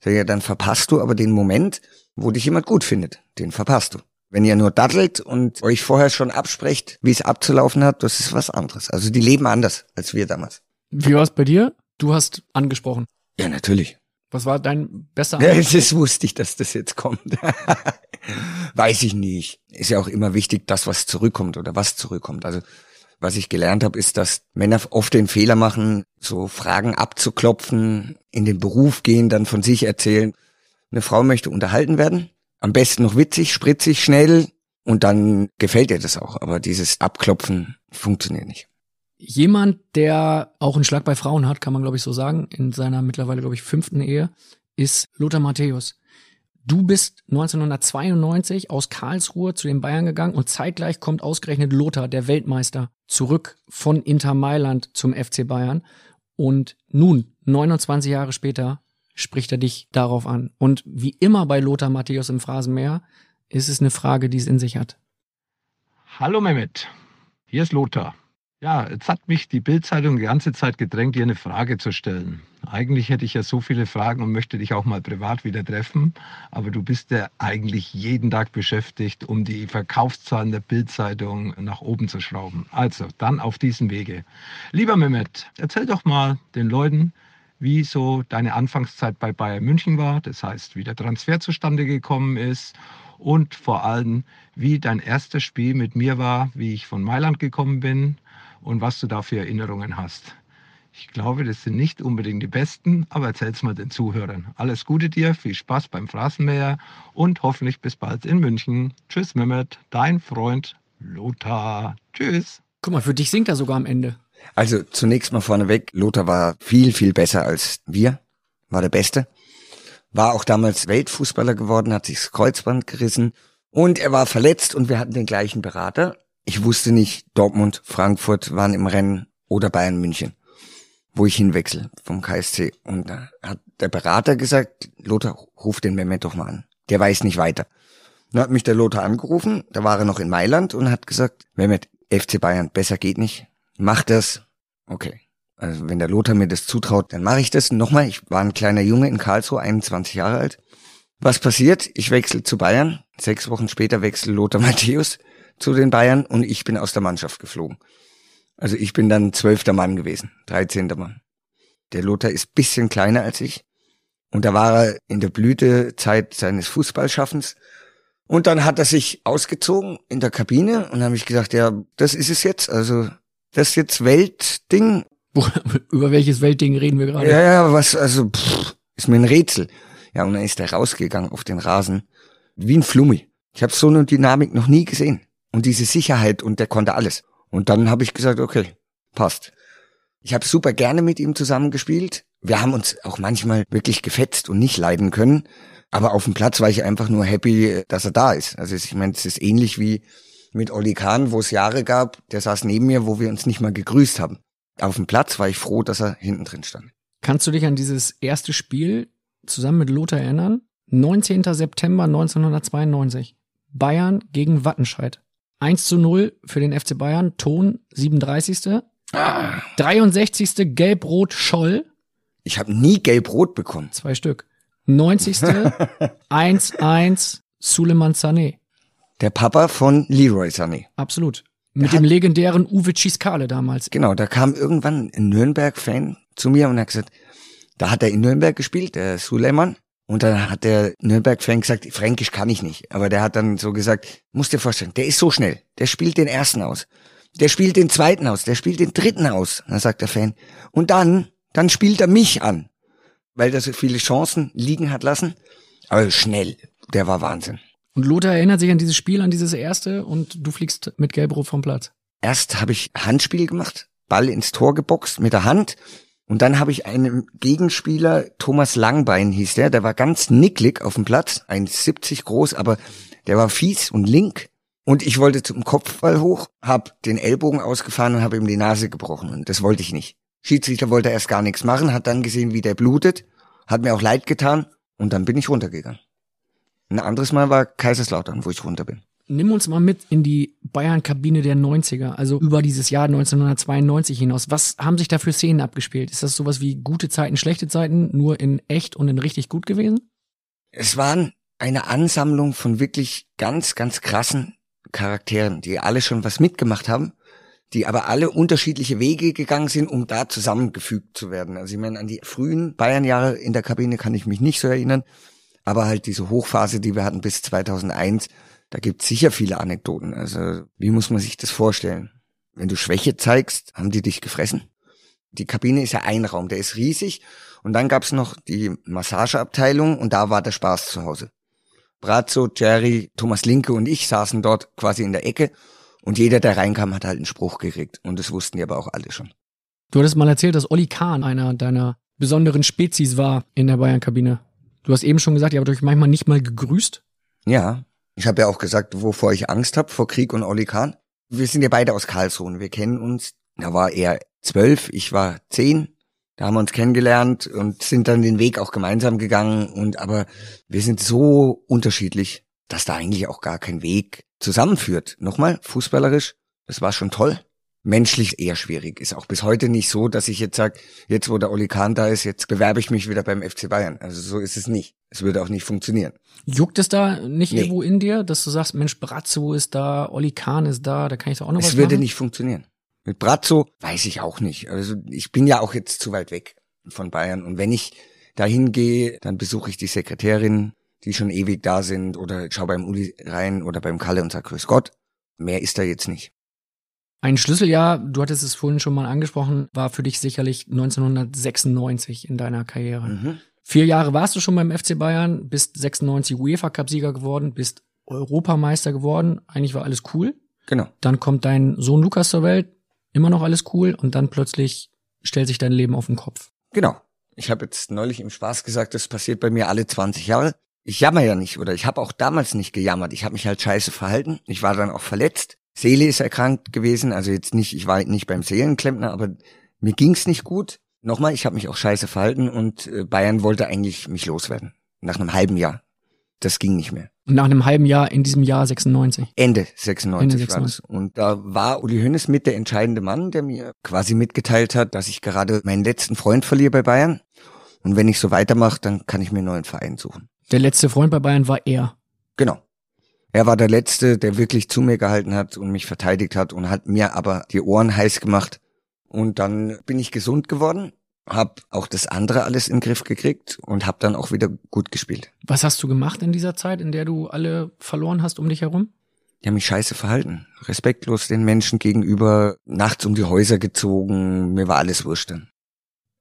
Sag ja, dann verpasst du aber den Moment, wo dich jemand gut findet. Den verpasst du. Wenn ihr nur dattelt und euch vorher schon absprecht, wie es abzulaufen hat, das ist was anderes. Also die leben anders als wir damals. Wie war es bei dir? Du hast angesprochen. Ja, natürlich. Was war dein bester Ja, Eindruck? das wusste ich, dass das jetzt kommt. Weiß ich nicht. Ist ja auch immer wichtig, das, was zurückkommt oder was zurückkommt. Also was ich gelernt habe, ist, dass Männer oft den Fehler machen, so Fragen abzuklopfen, in den Beruf gehen, dann von sich erzählen. Eine Frau möchte unterhalten werden, am besten noch witzig, spritzig, schnell und dann gefällt ihr das auch. Aber dieses Abklopfen funktioniert nicht. Jemand, der auch einen Schlag bei Frauen hat, kann man glaube ich so sagen, in seiner mittlerweile glaube ich fünften Ehe, ist Lothar Matthäus. Du bist 1992 aus Karlsruhe zu den Bayern gegangen und zeitgleich kommt ausgerechnet Lothar, der Weltmeister, zurück von Inter Mailand zum FC Bayern. Und nun, 29 Jahre später, spricht er dich darauf an. Und wie immer bei Lothar Matthäus im Phrasenmäher ist es eine Frage, die es in sich hat. Hallo Mehmet, hier ist Lothar. Ja, jetzt hat mich die Bildzeitung die ganze Zeit gedrängt, dir eine Frage zu stellen. Eigentlich hätte ich ja so viele Fragen und möchte dich auch mal privat wieder treffen, aber du bist ja eigentlich jeden Tag beschäftigt, um die Verkaufszahlen der Bildzeitung nach oben zu schrauben. Also, dann auf diesem Wege. Lieber Mehmet, erzähl doch mal den Leuten, wie so deine Anfangszeit bei Bayern München war, das heißt, wie der Transfer zustande gekommen ist und vor allem, wie dein erstes Spiel mit mir war, wie ich von Mailand gekommen bin und was du da für Erinnerungen hast. Ich glaube, das sind nicht unbedingt die besten, aber erzähl's mal den Zuhörern. Alles Gute dir, viel Spaß beim Phrasenmäher und hoffentlich bis bald in München. Tschüss, Mehmet, dein Freund Lothar. Tschüss. Guck mal, für dich singt er sogar am Ende. Also zunächst mal vorneweg, Lothar war viel, viel besser als wir, war der Beste. War auch damals Weltfußballer geworden, hat sich das Kreuzband gerissen und er war verletzt und wir hatten den gleichen Berater. Ich wusste nicht, Dortmund, Frankfurt waren im Rennen oder Bayern München, wo ich hinwechsel vom KSC. Und da hat der Berater gesagt, Lothar, ruf den Mehmet doch mal an. Der weiß nicht weiter. Dann hat mich der Lothar angerufen, da war er noch in Mailand und hat gesagt, Mehmet, FC Bayern, besser geht nicht. Mach das. Okay. Also wenn der Lothar mir das zutraut, dann mache ich das. Nochmal, ich war ein kleiner Junge in Karlsruhe, 21 Jahre alt. Was passiert? Ich wechsle zu Bayern. Sechs Wochen später wechselt Lothar Matthäus zu den Bayern und ich bin aus der Mannschaft geflogen. Also ich bin dann zwölfter Mann gewesen, dreizehnter Mann. Der Lothar ist bisschen kleiner als ich. Und da war er in der Blütezeit seines Fußballschaffens. Und dann hat er sich ausgezogen in der Kabine und habe ich gesagt, ja, das ist es jetzt. Also das jetzt Weltding. Über welches Weltding reden wir gerade? Ja, ja, was, also pff, ist mir ein Rätsel. Ja, und dann ist er rausgegangen auf den Rasen wie ein Flummi. Ich habe so eine Dynamik noch nie gesehen und diese Sicherheit und der konnte alles. Und dann habe ich gesagt, okay, passt. Ich habe super gerne mit ihm zusammengespielt. Wir haben uns auch manchmal wirklich gefetzt und nicht leiden können. Aber auf dem Platz war ich einfach nur happy, dass er da ist. Also ich meine, es ist ähnlich wie mit Olli Kahn, wo es Jahre gab, der saß neben mir, wo wir uns nicht mal gegrüßt haben. Auf dem Platz war ich froh, dass er hinten drin stand. Kannst du dich an dieses erste Spiel zusammen mit Lothar erinnern? 19. September 1992. Bayern gegen Wattenscheid. 1 zu 0 für den FC Bayern, Ton 37. Ah. 63. Gelb-Rot Scholl. Ich habe nie Gelb-Rot bekommen. Zwei Stück. 90. 1-1 Suleiman Sané. Der Papa von Leroy Sané. Absolut. Mit dem legendären Uwe Ciskale damals. Genau, da kam irgendwann ein Nürnberg-Fan zu mir und hat gesagt, da hat er in Nürnberg gespielt, der Suleiman. Und dann hat der Nürnberg-Fan gesagt, Fränkisch kann ich nicht. Aber der hat dann so gesagt, musst dir vorstellen, der ist so schnell. Der spielt den ersten aus. Der spielt den zweiten aus. Der spielt den dritten aus. Dann sagt der Fan. Und dann, dann spielt er mich an. Weil er so viele Chancen liegen hat lassen. Aber schnell. Der war Wahnsinn. Und Lothar erinnert sich an dieses Spiel, an dieses erste und du fliegst mit Gelbrot vom Platz. Erst habe ich Handspiel gemacht, Ball ins Tor geboxt mit der Hand und dann habe ich einen Gegenspieler, Thomas Langbein hieß der, der war ganz nicklig auf dem Platz, 1,70 groß, aber der war fies und link. Und ich wollte zum Kopfball hoch, hab den Ellbogen ausgefahren und habe ihm die Nase gebrochen. Und das wollte ich nicht. Schiedsrichter wollte erst gar nichts machen, hat dann gesehen, wie der blutet, hat mir auch leid getan und dann bin ich runtergegangen. Ein anderes Mal war Kaiserslautern, wo ich runter bin. Nimm uns mal mit in die Bayern-Kabine der 90er, also über dieses Jahr 1992 hinaus. Was haben sich da für Szenen abgespielt? Ist das sowas wie gute Zeiten, schlechte Zeiten, nur in echt und in richtig gut gewesen? Es waren eine Ansammlung von wirklich ganz, ganz krassen Charakteren, die alle schon was mitgemacht haben, die aber alle unterschiedliche Wege gegangen sind, um da zusammengefügt zu werden. Also ich meine, an die frühen Bayern-Jahre in der Kabine kann ich mich nicht so erinnern, aber halt diese Hochphase, die wir hatten bis 2001, da gibt es sicher viele Anekdoten. Also wie muss man sich das vorstellen? Wenn du Schwäche zeigst, haben die dich gefressen? Die Kabine ist ja ein Raum, der ist riesig. Und dann gab's noch die Massageabteilung und da war der Spaß zu Hause. Brazzo, Jerry, Thomas Linke und ich saßen dort quasi in der Ecke und jeder, der reinkam, hat halt einen Spruch gekriegt. Und das wussten die aber auch alle schon. Du hattest mal erzählt, dass Olli Kahn einer deiner besonderen Spezies war in der Bayern-Kabine. Du hast eben schon gesagt, ihr habt euch manchmal nicht mal gegrüßt. Ja, ich habe ja auch gesagt, wovor ich Angst habe, vor Krieg und Oli Kahn. Wir sind ja beide aus Karlsruhe, wir kennen uns. Da war er zwölf, ich war zehn. Da haben wir uns kennengelernt und sind dann den Weg auch gemeinsam gegangen. Und aber wir sind so unterschiedlich, dass da eigentlich auch gar kein Weg zusammenführt. Nochmal, fußballerisch, das war schon toll. Menschlich eher schwierig. Ist auch bis heute nicht so, dass ich jetzt sage, jetzt wo der Oli Kahn da ist, jetzt bewerbe ich mich wieder beim FC Bayern. Also so ist es nicht. Es würde auch nicht funktionieren. Juckt es da nicht Nee. irgendwo in dir, dass du sagst, Mensch, Brazzo ist da, Olli Kahn ist da, da kann ich doch auch noch was Es würde machen? nicht funktionieren. Mit Brazzo weiß ich auch nicht. Also ich bin ja auch jetzt zu weit weg von Bayern. Und wenn ich dahin gehe, dann besuche ich die Sekretärin, die schon ewig da sind, oder schau beim Uli rein oder beim Kalle und sag Grüß Gott. Mehr ist da jetzt nicht. Ein Schlüsseljahr, du hattest es vorhin schon mal angesprochen, war für dich sicherlich 1996 in deiner Karriere. Mhm. Vier Jahre warst du schon beim FC Bayern, bist 96 UEFA Cup Sieger geworden, bist Europameister geworden. Eigentlich war alles cool. Genau. Dann kommt dein Sohn Lukas zur Welt, immer noch alles cool und dann plötzlich stellt sich dein Leben auf den Kopf. Genau. Ich habe jetzt neulich im Spaß gesagt, das passiert bei mir alle 20 Jahre. Ich jammer ja nicht oder ich habe auch damals nicht gejammert. Ich habe mich halt scheiße verhalten. Ich war dann auch verletzt. Seele ist erkrankt gewesen, also jetzt nicht, ich war nicht beim Seelenklempner, aber mir ging's nicht gut. Nochmal, ich habe mich auch scheiße verhalten und äh, Bayern wollte eigentlich mich loswerden. Nach einem halben Jahr. Das ging nicht mehr. Und nach einem halben Jahr in diesem Jahr 96. Ende 96, Ende war das. Und da war Uli Hoeneß mit der entscheidende Mann, der mir quasi mitgeteilt hat, dass ich gerade meinen letzten Freund verliere bei Bayern. Und wenn ich so weitermache, dann kann ich mir einen neuen Verein suchen. Der letzte Freund bei Bayern war er. Genau. Er war der Letzte, der wirklich zu mir gehalten hat und mich verteidigt hat und hat mir aber die Ohren heiß gemacht. Und dann bin ich gesund geworden, hab auch das andere alles in den Griff gekriegt und hab dann auch wieder gut gespielt. Was hast du gemacht in dieser Zeit, in der du alle verloren hast um dich herum? Die haben mich scheiße verhalten. Respektlos den Menschen gegenüber, nachts um die Häuser gezogen, mir war alles wurscht dann.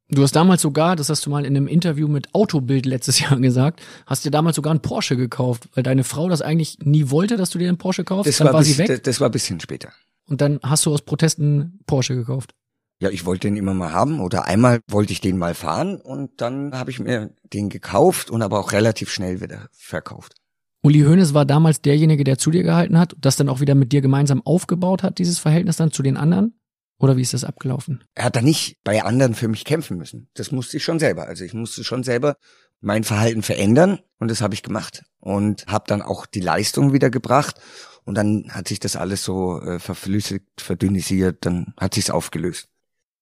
Du hast damals sogar, das hast du mal in einem Interview mit Autobild letztes Jahr gesagt, hast dir damals sogar einen Porsche gekauft, weil deine Frau das eigentlich nie wollte, dass du dir einen Porsche kaufst. Das dann war, war bis, sie weg das, das war ein bisschen später. und dann hast du aus Protest einen Porsche gekauft. Ja, ich wollte den immer mal haben oder einmal wollte ich den mal fahren und dann habe ich mir den gekauft und aber auch relativ schnell wieder verkauft. Uli Hoeneß war damals derjenige, der zu dir gehalten hat, das dann auch wieder mit dir gemeinsam aufgebaut hat, dieses Verhältnis dann zu den anderen? Oder wie ist das abgelaufen? Er hat da nicht bei anderen für mich kämpfen müssen. Das musste ich schon selber. Also ich musste schon selber mein Verhalten verändern und das habe ich gemacht und habe dann auch die Leistung wieder gebracht und dann hat sich das alles so äh, verflüssigt, verdünnisiert, dann hat sich's aufgelöst.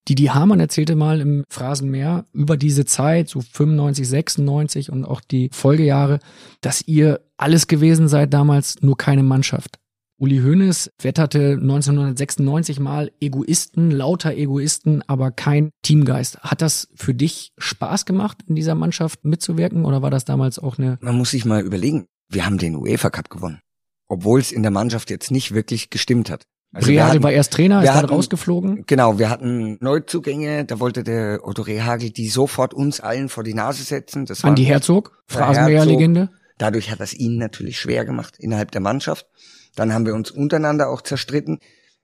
Didi Hamann erzählte mal im Phrasenmeer über diese Zeit, so 95, 96 und auch die Folgejahre, dass ihr alles gewesen seid damals, nur keine Mannschaft. Uli Hoeneß wetterte 1996 mal Egoisten, lauter Egoisten, aber kein Teamgeist. Hat das für dich Spaß gemacht, in dieser Mannschaft mitzuwirken oder war das damals auch eine... Man muss sich mal überlegen, wir haben den UEFA Cup gewonnen, obwohl es in der Mannschaft jetzt nicht wirklich gestimmt hat. Also Rehagel hatten- war erst Trainer, ist dann hatten- rausgeflogen. Genau, wir hatten Neuzugänge, da wollte der Otto Rehagel die sofort uns allen vor die Nase setzen. Das Andi Herzog, Phrasenmäher-Legende. Dadurch hat das ihnen natürlich schwer gemacht innerhalb der Mannschaft. Dann haben wir uns untereinander auch zerstritten.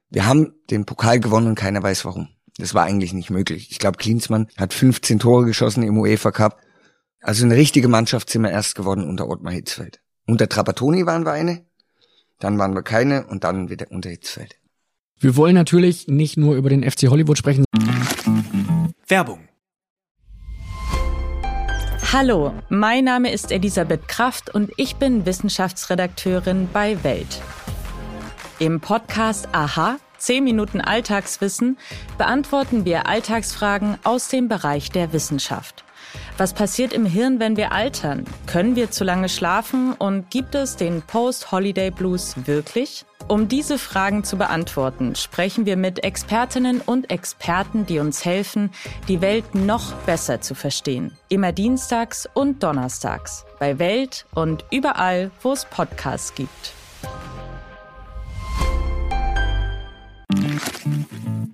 Wir haben den Pokal gewonnen und keiner weiß warum. Das war eigentlich nicht möglich. Ich glaube, Klinsmann hat 15 Tore geschossen im UEFA Cup. Also eine richtige Mannschaft sind wir erst geworden unter Ottmar Hitzfeld. Unter Trapattoni waren wir eine, dann waren wir keine und dann wieder unter Hitzfeld. Wir wollen natürlich nicht nur über den FC Hollywood sprechen. Werbung. Hallo, mein Name ist Elisabeth Kraft und ich bin Wissenschaftsredakteurin bei Welt. Im Podcast Aha, 10 Minuten Alltagswissen, beantworten wir Alltagsfragen aus dem Bereich der Wissenschaft. Was passiert im Hirn, wenn wir altern? Können wir zu lange schlafen und gibt es den Post-Holiday Blues wirklich? Um diese Fragen zu beantworten, sprechen wir mit Expertinnen und Experten, die uns helfen, die Welt noch besser zu verstehen. Immer dienstags und donnerstags bei Welt und überall, wo es Podcasts gibt.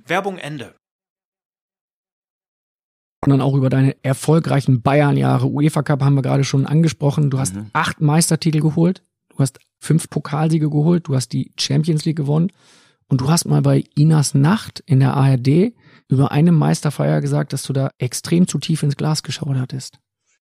Werbung Ende. sondern auch über deine erfolgreichen Bayern-Jahre. UEFA Cup haben wir gerade schon angesprochen. Du hast Mhm. acht Meistertitel geholt, du hast fünf Pokalsiege geholt, du hast die Champions League gewonnen und du hast mal bei Inas Nacht in der ARD über eine Meisterfeier gesagt, dass du da extrem zu tief ins Glas geschaut hattest.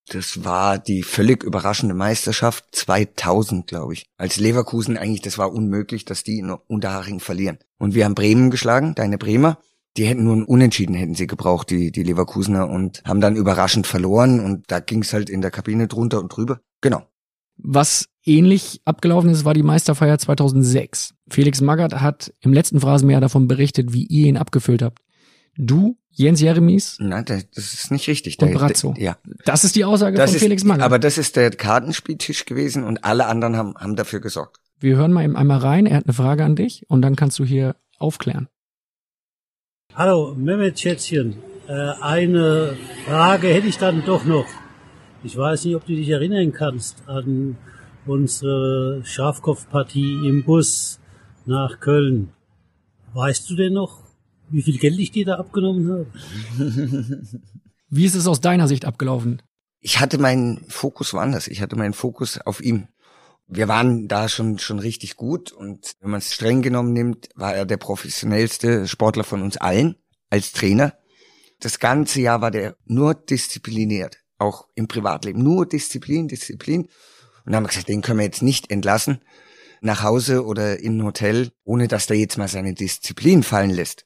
Das war die völlig überraschende Meisterschaft 2000, glaube ich. Als Leverkusen eigentlich, das war unmöglich, dass die in Unterhaching verlieren. Und wir haben Bremen geschlagen, deine Bremer. Die hätten nur einen Unentschieden hätten sie gebraucht, die, die Leverkusener, und haben dann überraschend verloren. Und da ging es halt in der Kabine drunter und drüber. Genau. Was ähnlich abgelaufen ist, war die Meisterfeier 2006. Felix Magath hat im letzten Phrasenmeer davon berichtet, wie ihr ihn abgefüllt habt. Du, Jens Jeremies. Nein, das ist nicht richtig. Und Brazzo. Ja. Das ist die Aussage Das von ist, Felix Magath. aber das ist der Kartenspieltisch gewesen und alle anderen haben, haben dafür gesorgt. Wir hören mal eben einmal rein. Er hat eine Frage an dich und dann kannst du hier aufklären. Hallo, Mehmet Schätzchen. Äh, eine Frage hätte ich dann doch noch. Ich weiß nicht, ob du dich erinnern kannst an unsere Schafkopfpartie im Bus nach Köln. Weißt du denn noch, wie viel Geld ich dir da abgenommen habe? Wie ist es aus deiner Sicht abgelaufen? Ich hatte meinen Fokus woanders. Ich hatte meinen Fokus auf ihm. Wir waren da schon, schon richtig gut und wenn man es streng genommen nimmt, war er der professionellste Sportler von uns allen als Trainer. Das ganze Jahr war der nur diszipliniert, auch im Privatleben. Nur Disziplin, Disziplin. Und dann haben wir gesagt, den können wir jetzt nicht entlassen nach Hause oder in ein Hotel, ohne dass der jetzt mal seine Disziplin fallen lässt.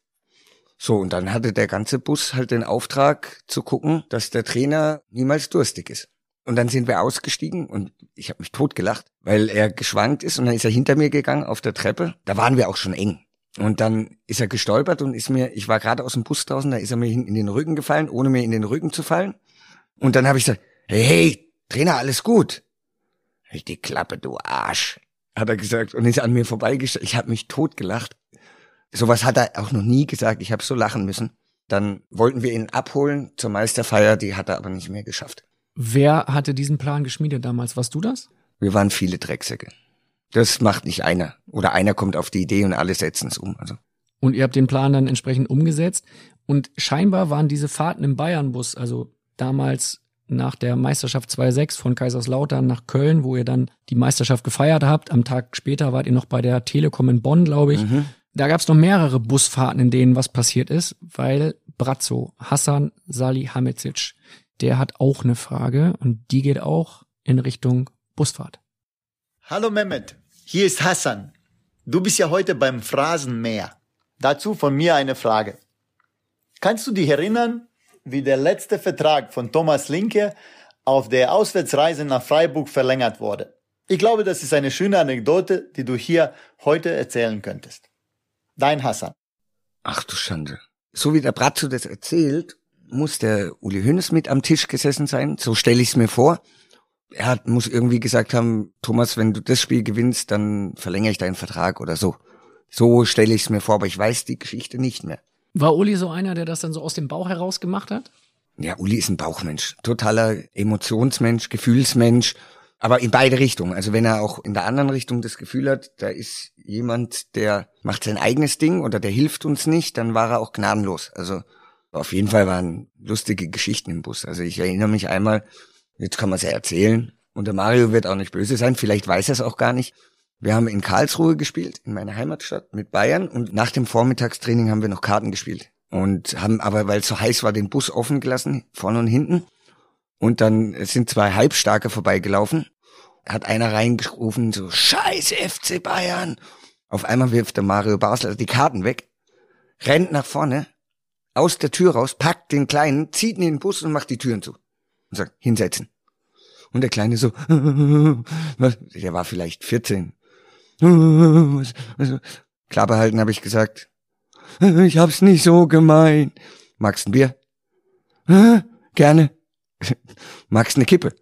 So, und dann hatte der ganze Bus halt den Auftrag zu gucken, dass der Trainer niemals durstig ist. Und dann sind wir ausgestiegen und ich habe mich totgelacht, weil er geschwankt ist und dann ist er hinter mir gegangen auf der Treppe. Da waren wir auch schon eng. Und dann ist er gestolpert und ist mir, ich war gerade aus dem Bus draußen, da ist er mir in den Rücken gefallen, ohne mir in den Rücken zu fallen. Und dann habe ich gesagt, hey, hey, Trainer, alles gut. Halt die Klappe, du Arsch, hat er gesagt und ist an mir vorbeigestellt. Ich habe mich totgelacht. Sowas hat er auch noch nie gesagt. Ich habe so lachen müssen. Dann wollten wir ihn abholen zur Meisterfeier, die hat er aber nicht mehr geschafft. Wer hatte diesen Plan geschmiedet damals? Warst du das? Wir waren viele Drecksäcke. Das macht nicht einer. Oder einer kommt auf die Idee und alle setzen es um. Also. Und ihr habt den Plan dann entsprechend umgesetzt. Und scheinbar waren diese Fahrten im Bayernbus, also damals nach der Meisterschaft 2.6 von Kaiserslautern nach Köln, wo ihr dann die Meisterschaft gefeiert habt. Am Tag später wart ihr noch bei der Telekom in Bonn, glaube ich. Mhm. Da gab es noch mehrere Busfahrten, in denen was passiert ist, weil Brazzo, Hassan Salihamidzic, der hat auch eine Frage und die geht auch in Richtung Busfahrt. Hallo Mehmet, hier ist Hassan. Du bist ja heute beim Phrasenmäher. Dazu von mir eine Frage. Kannst du dich erinnern, wie der letzte Vertrag von Thomas Linke auf der Auswärtsreise nach Freiburg verlängert wurde? Ich glaube, das ist eine schöne Anekdote, die du hier heute erzählen könntest. Dein Hassan. Ach du Schande. So wie der Bratzo das erzählt, muss der Uli Hoeneß mit am Tisch gesessen sein. So stelle ich es mir vor. Er hat, muss irgendwie gesagt haben, Thomas, wenn du das Spiel gewinnst, dann verlängere ich deinen Vertrag oder so. So stelle ich es mir vor, aber ich weiß die Geschichte nicht mehr. War Uli so einer, der das dann so aus dem Bauch heraus gemacht hat? Ja, Uli ist ein Bauchmensch. Totaler Emotionsmensch, Gefühlsmensch. Aber in beide Richtungen. Also wenn er auch in der anderen Richtung das Gefühl hat, da ist jemand, der macht sein eigenes Ding oder der hilft uns nicht, dann war er auch gnadenlos. Also auf jeden Fall waren lustige Geschichten im Bus. Also ich erinnere mich einmal, jetzt kann man es ja erzählen, und der Mario wird auch nicht böse sein, vielleicht weiß er es auch gar nicht. Wir haben in Karlsruhe gespielt, in meiner Heimatstadt mit Bayern und nach dem Vormittagstraining haben wir noch Karten gespielt. Und haben aber, weil es so heiß war, den Bus offen gelassen, vorne und hinten. Und dann sind zwei Halbstarke vorbeigelaufen. Hat einer reingerufen, so, scheiß FC Bayern. Auf einmal wirft der Mario Basler die Karten weg, rennt nach vorne, aus der Tür raus, packt den Kleinen, zieht ihn in den Bus und macht die Türen zu. Und sagt, hinsetzen. Und der Kleine so, der war vielleicht 14. Was, was, Klappe halten, habe ich gesagt. Ich hab's nicht so gemeint. Magst ein Bier? Gerne. Magst eine Kippe?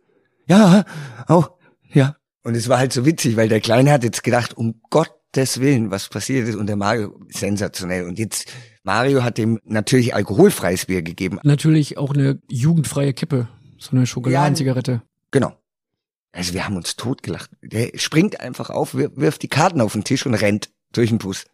Ja, auch, ja. Und es war halt so witzig, weil der Kleine hat jetzt gedacht, um Gottes Willen, was passiert ist. Und der Mario, sensationell. Und jetzt, Mario hat dem natürlich alkoholfreies Bier gegeben. Natürlich auch eine jugendfreie Kippe. So eine Schokoladenzigarette. Genau. Also wir haben uns totgelacht. Der springt einfach auf, wirft die Karten auf den Tisch und rennt durch den Bus.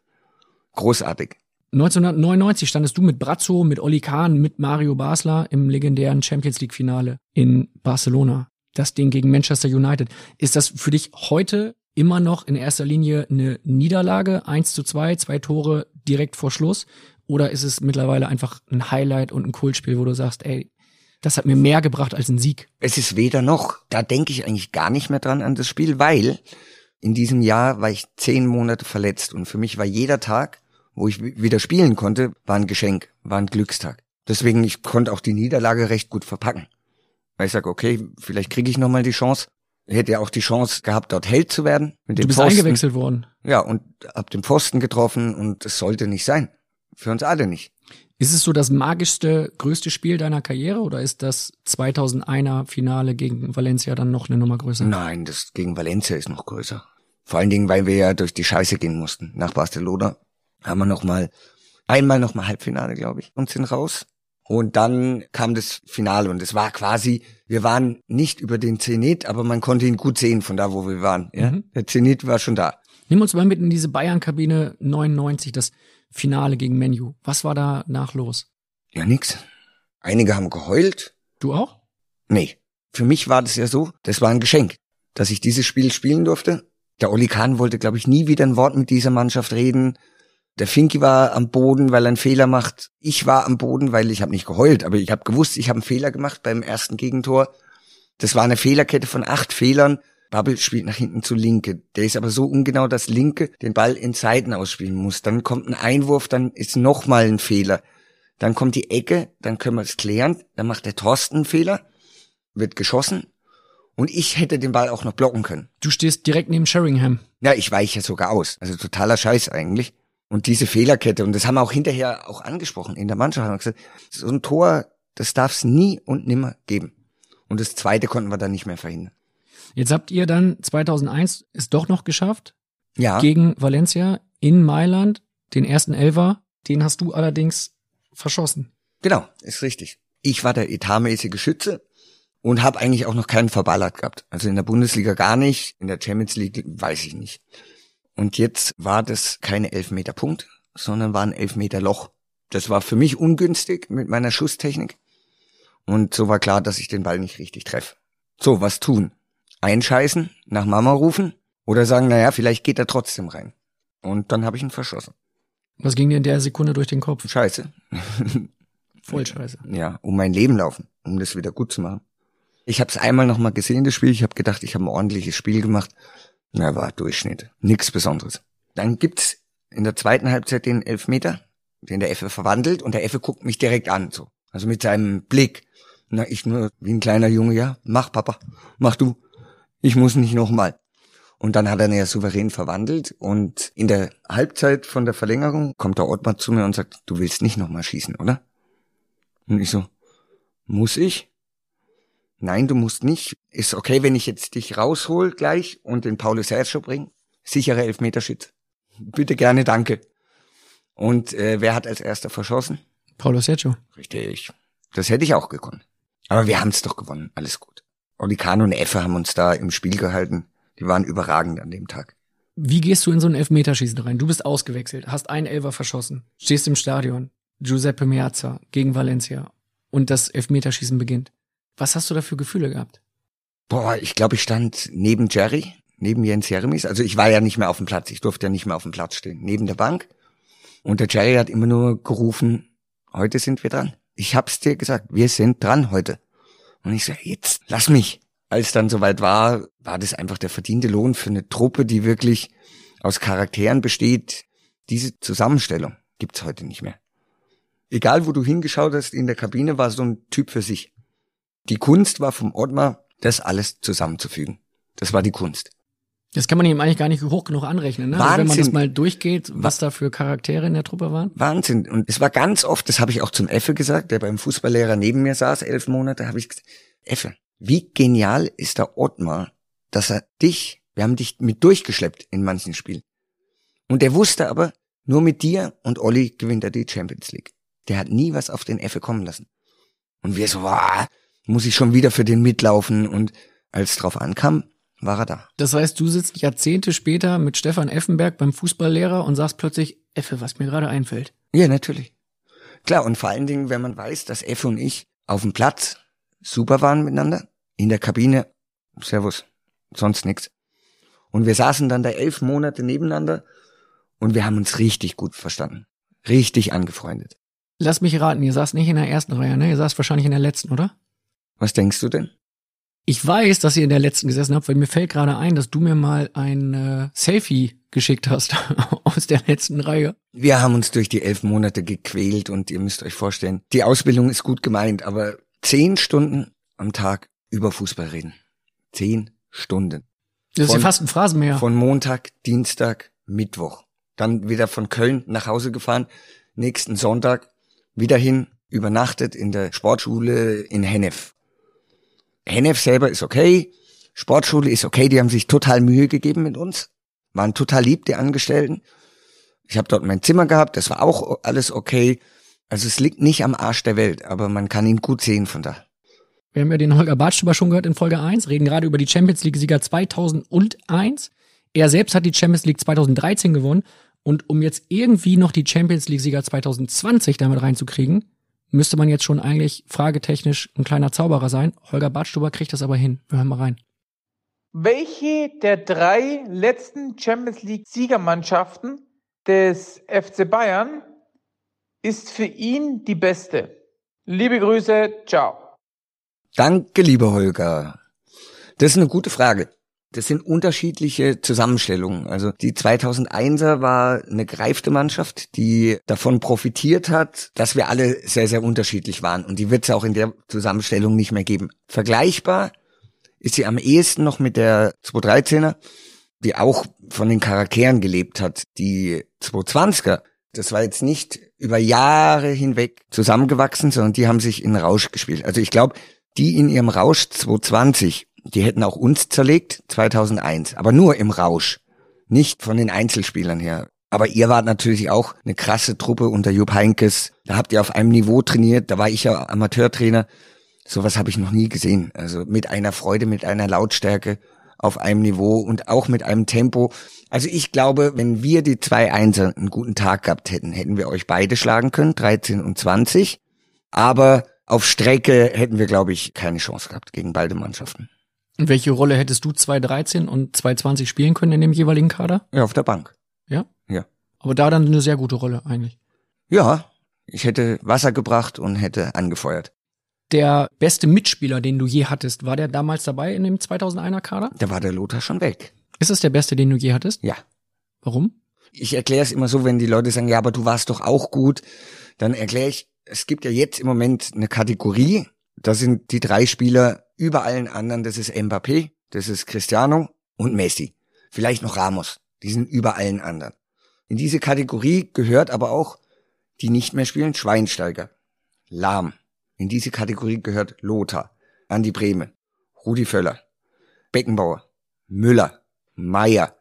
Großartig. 1999 standest du mit Brazzo, mit Olli Kahn, mit Mario Basler im legendären Champions League Finale in Barcelona. Das Ding gegen Manchester United. Ist das für dich heute immer noch in erster Linie eine Niederlage? Eins zu zwei, zwei Tore direkt vor Schluss? Oder ist es mittlerweile einfach ein Highlight und ein Kultspiel, wo du sagst, ey, das hat mir mehr gebracht als ein Sieg. Es ist weder noch. Da denke ich eigentlich gar nicht mehr dran an das Spiel, weil in diesem Jahr war ich zehn Monate verletzt und für mich war jeder Tag, wo ich wieder spielen konnte, war ein Geschenk, war ein Glückstag. Deswegen, ich konnte auch die Niederlage recht gut verpacken. Weil ich sage, okay, vielleicht kriege ich nochmal die Chance. Hätte ja auch die Chance gehabt, dort Held zu werden. Mit dem Du bist Pfosten. eingewechselt worden. Ja, und hab den Pfosten getroffen und es sollte nicht sein. Für uns alle nicht. Ist es so das magischste, größte Spiel deiner Karriere oder ist das 2001er Finale gegen Valencia dann noch eine Nummer größer? Nein, das gegen Valencia ist noch größer. Vor allen Dingen, weil wir ja durch die Scheiße gehen mussten. Nach Barcelona haben wir noch mal einmal noch mal Halbfinale, glaube ich, und sind raus. Und dann kam das Finale und es war quasi, wir waren nicht über den Zenit, aber man konnte ihn gut sehen von da, wo wir waren. Ja? Mhm. Der Zenit war schon da. Nimm uns mal mit in diese Bayern-Kabine 99, das Finale gegen Menu. Was war da nach los? Ja, nix. Einige haben geheult. Du auch? Nee. Für mich war das ja so, das war ein Geschenk, dass ich dieses Spiel spielen durfte. Der Oli Kahn wollte, glaube ich, nie wieder ein Wort mit dieser Mannschaft reden. Der Finki war am Boden, weil er einen Fehler macht. Ich war am Boden, weil ich habe nicht geheult, aber ich habe gewusst, ich habe einen Fehler gemacht beim ersten Gegentor. Das war eine Fehlerkette von acht Fehlern. Babbel spielt nach hinten zu Linke. Der ist aber so ungenau, dass Linke den Ball in Seiten ausspielen muss. Dann kommt ein Einwurf, dann ist nochmal ein Fehler. Dann kommt die Ecke, dann können wir es klären. Dann macht der Thorsten einen Fehler, wird geschossen. Und ich hätte den Ball auch noch blocken können. Du stehst direkt neben Sheringham. Ja, ich weiche sogar aus. Also totaler Scheiß eigentlich. Und diese Fehlerkette, und das haben wir auch hinterher auch angesprochen in der Mannschaft, haben wir gesagt, so ein Tor, das darf es nie und nimmer geben. Und das zweite konnten wir dann nicht mehr verhindern. Jetzt habt ihr dann 2001 es doch noch geschafft. Ja. Gegen Valencia in Mailand, den ersten Elfer. Den hast du allerdings verschossen. Genau, ist richtig. Ich war der etatmäßige Schütze und habe eigentlich auch noch keinen verballert gehabt. Also in der Bundesliga gar nicht, in der Champions League weiß ich nicht. Und jetzt war das keine Elfmeter Punkt, sondern war ein Elfmeter Loch. Das war für mich ungünstig mit meiner Schusstechnik. Und so war klar, dass ich den Ball nicht richtig treffe. So, was tun? Einscheißen, nach Mama rufen oder sagen, naja, vielleicht geht er trotzdem rein. Und dann habe ich ihn verschossen. Was ging dir in der Sekunde durch den Kopf? Scheiße. Voll scheiße. Ja, um mein Leben laufen, um das wieder gut zu machen. Ich habe es einmal noch mal gesehen, das Spiel. Ich habe gedacht, ich habe ein ordentliches Spiel gemacht. Na, war Durchschnitt. Nix Besonderes. Dann gibt's in der zweiten Halbzeit den Elfmeter, den der Effe verwandelt und der Effe guckt mich direkt an, so. Also mit seinem Blick. Na, ich nur wie ein kleiner Junge, ja, mach Papa, mach du. Ich muss nicht noch mal. Und dann hat er ihn ja souverän verwandelt und in der Halbzeit von der Verlängerung kommt der Ottmar zu mir und sagt, du willst nicht noch mal schießen, oder? Und ich so, muss ich? Nein, du musst nicht. Ist okay, wenn ich jetzt dich raushol gleich und den Paulo Sergio bringe. Sichere Elfmeterschütze. Bitte gerne, danke. Und äh, wer hat als erster verschossen? Paulo Sergio. Richtig. Das hätte ich auch gekonnt. Aber wir haben es doch gewonnen. Alles gut. Olicano und Effe haben uns da im Spiel gehalten. Die waren überragend an dem Tag. Wie gehst du in so ein Elfmeterschießen rein? Du bist ausgewechselt, hast einen Elfer verschossen, stehst im Stadion, Giuseppe Meazza gegen Valencia und das Elfmeterschießen beginnt. Was hast du da für Gefühle gehabt? Boah, ich glaube, ich stand neben Jerry, neben Jens Jeremies. Also ich war ja nicht mehr auf dem Platz. Ich durfte ja nicht mehr auf dem Platz stehen. Neben der Bank. Und der Jerry hat immer nur gerufen, heute sind wir dran. Ich hab's dir gesagt, wir sind dran heute. Und ich sag, jetzt lass mich. Als dann soweit war, war das einfach der verdiente Lohn für eine Truppe, die wirklich aus Charakteren besteht. Diese Zusammenstellung gibt's heute nicht mehr. Egal, wo du hingeschaut hast in der Kabine, war so ein Typ für sich. Die Kunst war vom Ottmar, das alles zusammenzufügen. Das war die Kunst. Das kann man ihm eigentlich gar nicht hoch genug anrechnen, ne? Also wenn man Wahnsinn. das mal durchgeht, was da für Charaktere in der Truppe waren. Wahnsinn. Und es war ganz oft, das habe ich auch zum Effe gesagt, der beim Fußballlehrer neben mir saß, elf Monate, habe ich gesagt, Effe, wie genial ist der Ottmar, dass er dich, wir haben dich mit durchgeschleppt in manchen Spielen. Und er wusste aber, nur mit dir und Olli gewinnt er die Champions League. Der hat nie was auf den Effe kommen lassen. Und wir so, wow, muss ich schon wieder für den mitlaufen. Und als drauf ankam, war er da. Das heißt, du sitzt Jahrzehnte später mit Stefan Effenberg beim Fußballlehrer und sagst plötzlich, Effe, was mir gerade einfällt. Ja, natürlich. Klar, und vor allen Dingen, wenn man weiß, dass Effe und ich auf dem Platz super waren miteinander, in der Kabine, Servus, sonst nix. Und wir saßen dann da elf Monate nebeneinander und wir haben uns richtig gut verstanden. Richtig angefreundet. Lass mich raten, ihr saßt nicht in der ersten Reihe, ne? Ihr saßt wahrscheinlich in der letzten, oder? Was denkst du denn? Ich weiß, dass ihr in der letzten gesessen habt, weil mir fällt gerade ein, dass du mir mal ein äh, Selfie geschickt hast aus der letzten Reihe. Wir haben uns durch die elf Monate gequält und ihr müsst euch vorstellen, die Ausbildung ist gut gemeint, aber zehn Stunden am Tag über Fußball reden. Zehn Stunden. Das ist ja fast ein Phrasenmäher. Von Montag, Dienstag, Mittwoch. Dann wieder von Köln nach Hause gefahren. Nächsten Sonntag wieder hin, übernachtet in der Sportschule in Hennef. Hennef selber ist okay. Sportschule ist okay. Die haben sich total Mühe gegeben mit uns. Waren total lieb, die Angestellten. Ich habe dort mein Zimmer gehabt. Das war auch alles okay. Also es liegt nicht am Arsch der Welt, aber man kann ihn gut sehen von da. Wir haben ja den Holger Badstuber schon gehört in Folge 1, reden gerade über die Champions League-Sieger 2001. Er selbst hat die Champions League 2013 gewonnen. Und um jetzt irgendwie noch die Champions League-Sieger 2020 damit reinzukriegen, müsste man jetzt schon eigentlich fragetechnisch ein kleiner Zauberer sein. Holger Badstuber kriegt das aber hin. Wir hören mal rein. Welche der drei letzten Champions League-Siegermannschaften des FC Bayern ist für ihn die beste? Liebe Grüße, ciao. Danke, lieber Holger. Das ist eine gute Frage. Das sind unterschiedliche Zusammenstellungen. Also die 2001er war eine greifte Mannschaft, die davon profitiert hat, dass wir alle sehr, sehr unterschiedlich waren. Und die wird es auch in der Zusammenstellung nicht mehr geben. Vergleichbar ist sie am ehesten noch mit der 213er, die auch von den Charakteren gelebt hat. Die 220er, das war jetzt nicht über Jahre hinweg zusammengewachsen, sondern die haben sich in Rausch gespielt. Also ich glaube, die in ihrem Rausch 220, die hätten auch uns zerlegt 2001, aber nur im Rausch, nicht von den Einzelspielern her. Aber ihr wart natürlich auch eine krasse Truppe unter Jupp Heinkes. Da habt ihr auf einem Niveau trainiert. Da war ich ja Amateurtrainer. Sowas habe ich noch nie gesehen. Also mit einer Freude, mit einer Lautstärke auf einem Niveau und auch mit einem Tempo. Also ich glaube, wenn wir die zwei Einser einen guten Tag gehabt hätten, hätten wir euch beide schlagen können, 13 und 20. Aber auf Strecke hätten wir, glaube ich, keine Chance gehabt gegen beide Mannschaften. Und welche Rolle hättest du 213 und 220 spielen können in dem jeweiligen Kader? Ja, auf der Bank. Ja? Ja. Aber da dann eine sehr gute Rolle eigentlich. Ja, ich hätte Wasser gebracht und hätte angefeuert. Der beste Mitspieler, den du je hattest, war der damals dabei in dem 2001er Kader? Da war der Lothar schon weg. Ist es der beste, den du je hattest? Ja. Warum? Ich erkläre es immer so, wenn die Leute sagen, ja, aber du warst doch auch gut, dann erkläre ich, es gibt ja jetzt im Moment eine Kategorie, da sind die drei Spieler über allen anderen, das ist Mbappé, das ist Cristiano und Messi. Vielleicht noch Ramos, die sind über allen anderen. In diese Kategorie gehört aber auch, die nicht mehr spielen, Schweinsteiger, Lahm. In diese Kategorie gehört Lothar, Andi Breme, Rudi Völler, Beckenbauer, Müller, Meier,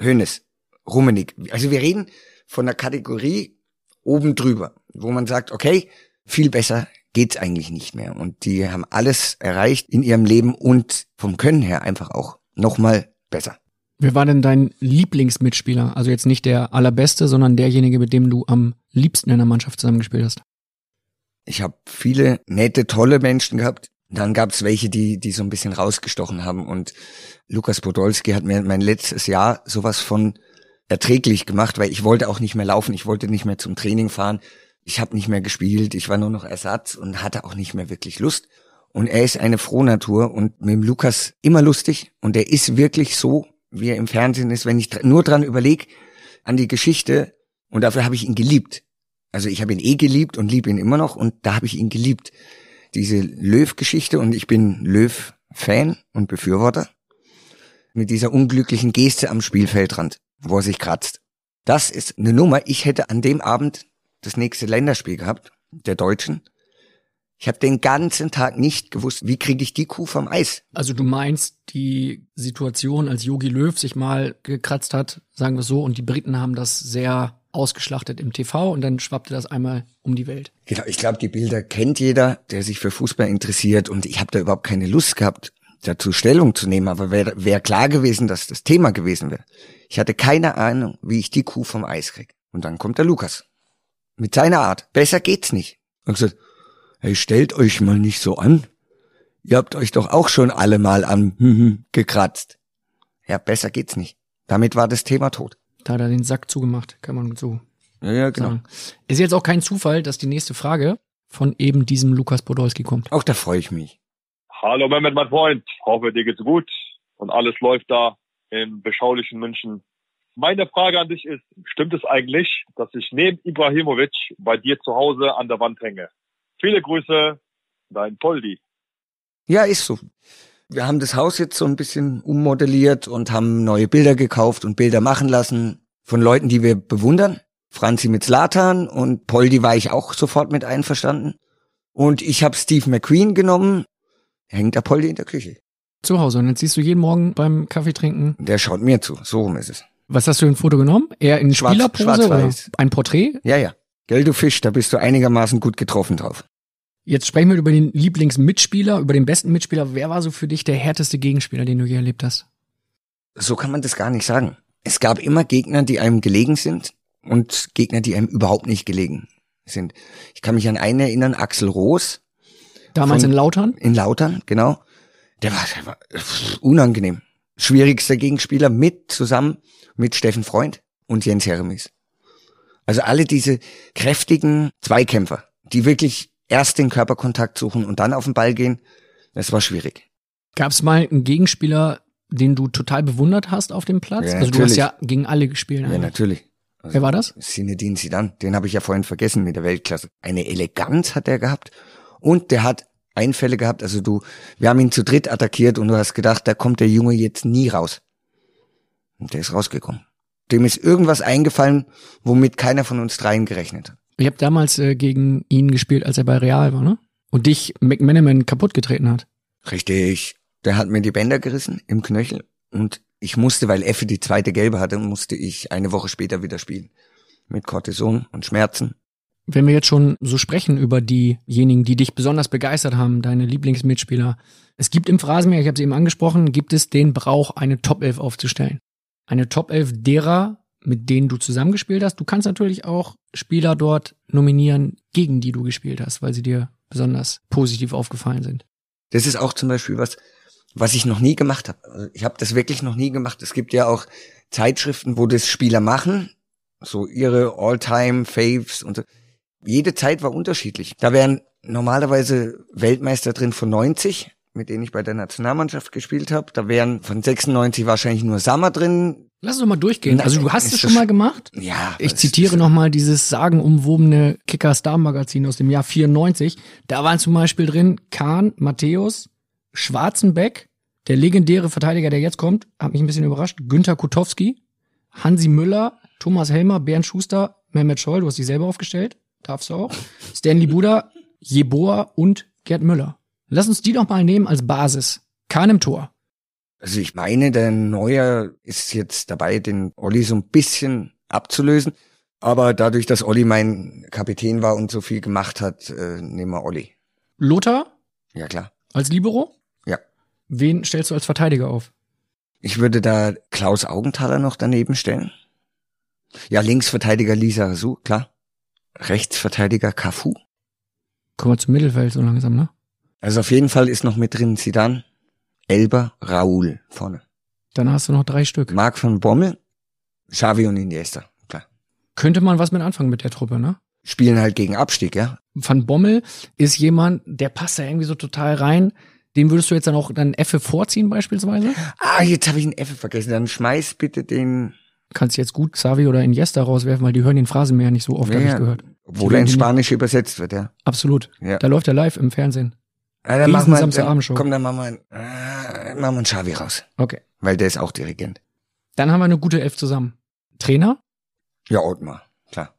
Hönes, Rummenig. Also wir reden von der Kategorie oben drüber, wo man sagt, okay, viel besser geht's eigentlich nicht mehr. Und die haben alles erreicht in ihrem Leben und vom Können her einfach auch nochmal besser. Wer war denn dein Lieblingsmitspieler? Also jetzt nicht der allerbeste, sondern derjenige, mit dem du am liebsten in der Mannschaft zusammengespielt hast. Ich habe viele nette, tolle Menschen gehabt. Dann gab's welche, die, die so ein bisschen rausgestochen haben. Und Lukas Podolski hat mir mein letztes Jahr sowas von erträglich gemacht, weil ich wollte auch nicht mehr laufen, ich wollte nicht mehr zum Training fahren, ich habe nicht mehr gespielt, ich war nur noch Ersatz und hatte auch nicht mehr wirklich Lust. Und er ist eine Frohnatur und mit dem Lukas immer lustig und er ist wirklich so, wie er im Fernsehen ist, wenn ich nur dran überlege an die Geschichte und dafür habe ich ihn geliebt. Also ich habe ihn eh geliebt und liebe ihn immer noch und da habe ich ihn geliebt. Diese Löw-Geschichte und ich bin Löw-Fan und Befürworter mit dieser unglücklichen Geste am Spielfeldrand wo er sich kratzt. Das ist eine Nummer. Ich hätte an dem Abend das nächste Länderspiel gehabt, der Deutschen. Ich habe den ganzen Tag nicht gewusst, wie kriege ich die Kuh vom Eis. Also du meinst die Situation, als Yogi Löw sich mal gekratzt hat, sagen wir so, und die Briten haben das sehr ausgeschlachtet im TV und dann schwappte das einmal um die Welt. Genau, ich glaube, die Bilder kennt jeder, der sich für Fußball interessiert und ich habe da überhaupt keine Lust gehabt, dazu Stellung zu nehmen, aber wäre wär klar gewesen, dass das Thema gewesen wäre. Ich hatte keine Ahnung, wie ich die Kuh vom Eis krieg. Und dann kommt der Lukas. Mit seiner Art. Besser geht's nicht. Und gesagt, hey, stellt euch mal nicht so an. Ihr habt euch doch auch schon alle mal am hm, hm, gekratzt. Ja, besser geht's nicht. Damit war das Thema tot. Da hat er den Sack zugemacht, kann man so ja, ja, genau. sagen. Ist jetzt auch kein Zufall, dass die nächste Frage von eben diesem Lukas Podolski kommt. Auch da freue ich mich. Hallo Mehmet, mein Freund. Hoffe, dir geht's gut und alles läuft da im beschaulichen München. Meine Frage an dich ist, stimmt es eigentlich, dass ich neben Ibrahimovic bei dir zu Hause an der Wand hänge? Viele Grüße, dein Poldi. Ja, ist so. Wir haben das Haus jetzt so ein bisschen ummodelliert und haben neue Bilder gekauft und Bilder machen lassen von Leuten, die wir bewundern. Franzi mit Slatan und Poldi war ich auch sofort mit einverstanden. Und ich habe Steve McQueen genommen, hängt der Poldi in der Küche. Zu Hause. Und jetzt siehst du jeden Morgen beim Kaffee trinken. Der schaut mir zu, so rum ist es. Was hast du für ein Foto genommen? Eher in Schwarz- Spielerpose oder ein Porträt? Ja, ja. Gell, du Fisch, da bist du einigermaßen gut getroffen drauf. Jetzt sprechen wir über den Lieblingsmitspieler, über den besten Mitspieler. Wer war so für dich der härteste Gegenspieler, den du je erlebt hast? So kann man das gar nicht sagen. Es gab immer Gegner, die einem gelegen sind und Gegner, die einem überhaupt nicht gelegen sind. Ich kann mich an einen erinnern, Axel Roos. Damals Von- in Lautern? In Lautern, genau. Der war, der war unangenehm. Schwierigster Gegenspieler mit zusammen mit Steffen Freund und Jens Hermes. Also alle diese kräftigen Zweikämpfer, die wirklich erst den Körperkontakt suchen und dann auf den Ball gehen, das war schwierig. Gab es mal einen Gegenspieler, den du total bewundert hast auf dem Platz? Ja, also du hast ja gegen alle gespielt. Ja, eigentlich. natürlich. Also Wer war das? Zinedine Zidane, den habe ich ja vorhin vergessen mit der Weltklasse. Eine Eleganz hat er gehabt und der hat Einfälle gehabt, also du, wir haben ihn zu dritt attackiert und du hast gedacht, da kommt der Junge jetzt nie raus. Und der ist rausgekommen. Dem ist irgendwas eingefallen, womit keiner von uns dreien gerechnet hat. Ich habe damals äh, gegen ihn gespielt, als er bei Real war, ne? Und dich McManaman kaputt getreten hat. Richtig. Der hat mir die Bänder gerissen im Knöchel und ich musste, weil Effe die zweite Gelbe hatte, musste ich eine Woche später wieder spielen. Mit Cortison und Schmerzen. Wenn wir jetzt schon so sprechen über diejenigen, die dich besonders begeistert haben, deine Lieblingsmitspieler. Es gibt im Phrasenmeer, ich habe es eben angesprochen, gibt es den Brauch, eine Top 11 aufzustellen. Eine Top 11 derer, mit denen du zusammengespielt hast. Du kannst natürlich auch Spieler dort nominieren, gegen die du gespielt hast, weil sie dir besonders positiv aufgefallen sind. Das ist auch zum Beispiel was, was ich noch nie gemacht habe. Also Ich habe das wirklich noch nie gemacht. Es gibt ja auch Zeitschriften, wo das Spieler machen, so ihre All-Time-Faves und so. Jede Zeit war unterschiedlich. Da wären normalerweise Weltmeister drin von 90, mit denen ich bei der Nationalmannschaft gespielt habe. Da wären von 96 wahrscheinlich nur Sammer drin. Lass uns doch mal durchgehen. Also du hast es schon mal gemacht? Ja. Ich zitiere nochmal dieses sagenumwobene Kicker-Star-Magazin aus dem Jahr 94. Da waren zum Beispiel drin Kahn, Matthäus, Schwarzenbeck, der legendäre Verteidiger, der jetzt kommt, hat mich ein bisschen überrascht, Günther Kutowski, Hansi Müller, Thomas Helmer, Bernd Schuster, Mehmet Scholl, du hast dich selber aufgestellt, darfst du auch, Stanley Buda, Jeboa und Gerd Müller. Lass uns die doch mal nehmen als Basis. Kahn im Tor. Also ich meine, der Neuer ist jetzt dabei, den Olli so ein bisschen abzulösen. Aber dadurch, dass Olli mein Kapitän war und so viel gemacht hat, äh, nehmen wir Olli. Lothar Ja klar. als Libero? Ja. Wen stellst du als Verteidiger auf? Ich würde da Klaus Augenthaler noch daneben stellen. Ja, Linksverteidiger Lisa Rasu, klar. Rechtsverteidiger Cafu. Kommen wir zum Mittelfeld so langsam, ne? Also auf jeden Fall ist noch mit drin Zidane, Elber, Raul vorne. Dann hast du noch drei Stück. Marc van Bommel, Xavi und Iniesta, klar. Könnte man was mit anfangen mit der Truppe, ne? Spielen halt gegen Abstieg, ja. Van Bommel ist jemand, der passt da irgendwie so total rein. Den würdest du jetzt dann auch dann Effe vorziehen beispielsweise? Ah, jetzt habe ich einen F vergessen. Dann schmeiß bitte den Kannst jetzt gut Xavi oder Iniesta rauswerfen, weil die hören den Phrasenmäher nicht so oft, Ja, habe ich gehört. Obwohl Die er werden in die- Spanisch übersetzt wird, ja. Absolut. Ja. Da läuft er live im Fernsehen. Ja, dann machen wir, Samstagabendshow. komm, dann machen wir, äh, machen wir einen Xavi raus. Okay. Weil der ist auch Dirigent. Dann haben wir eine gute Elf zusammen. Trainer? Ja, Ottmar, klar.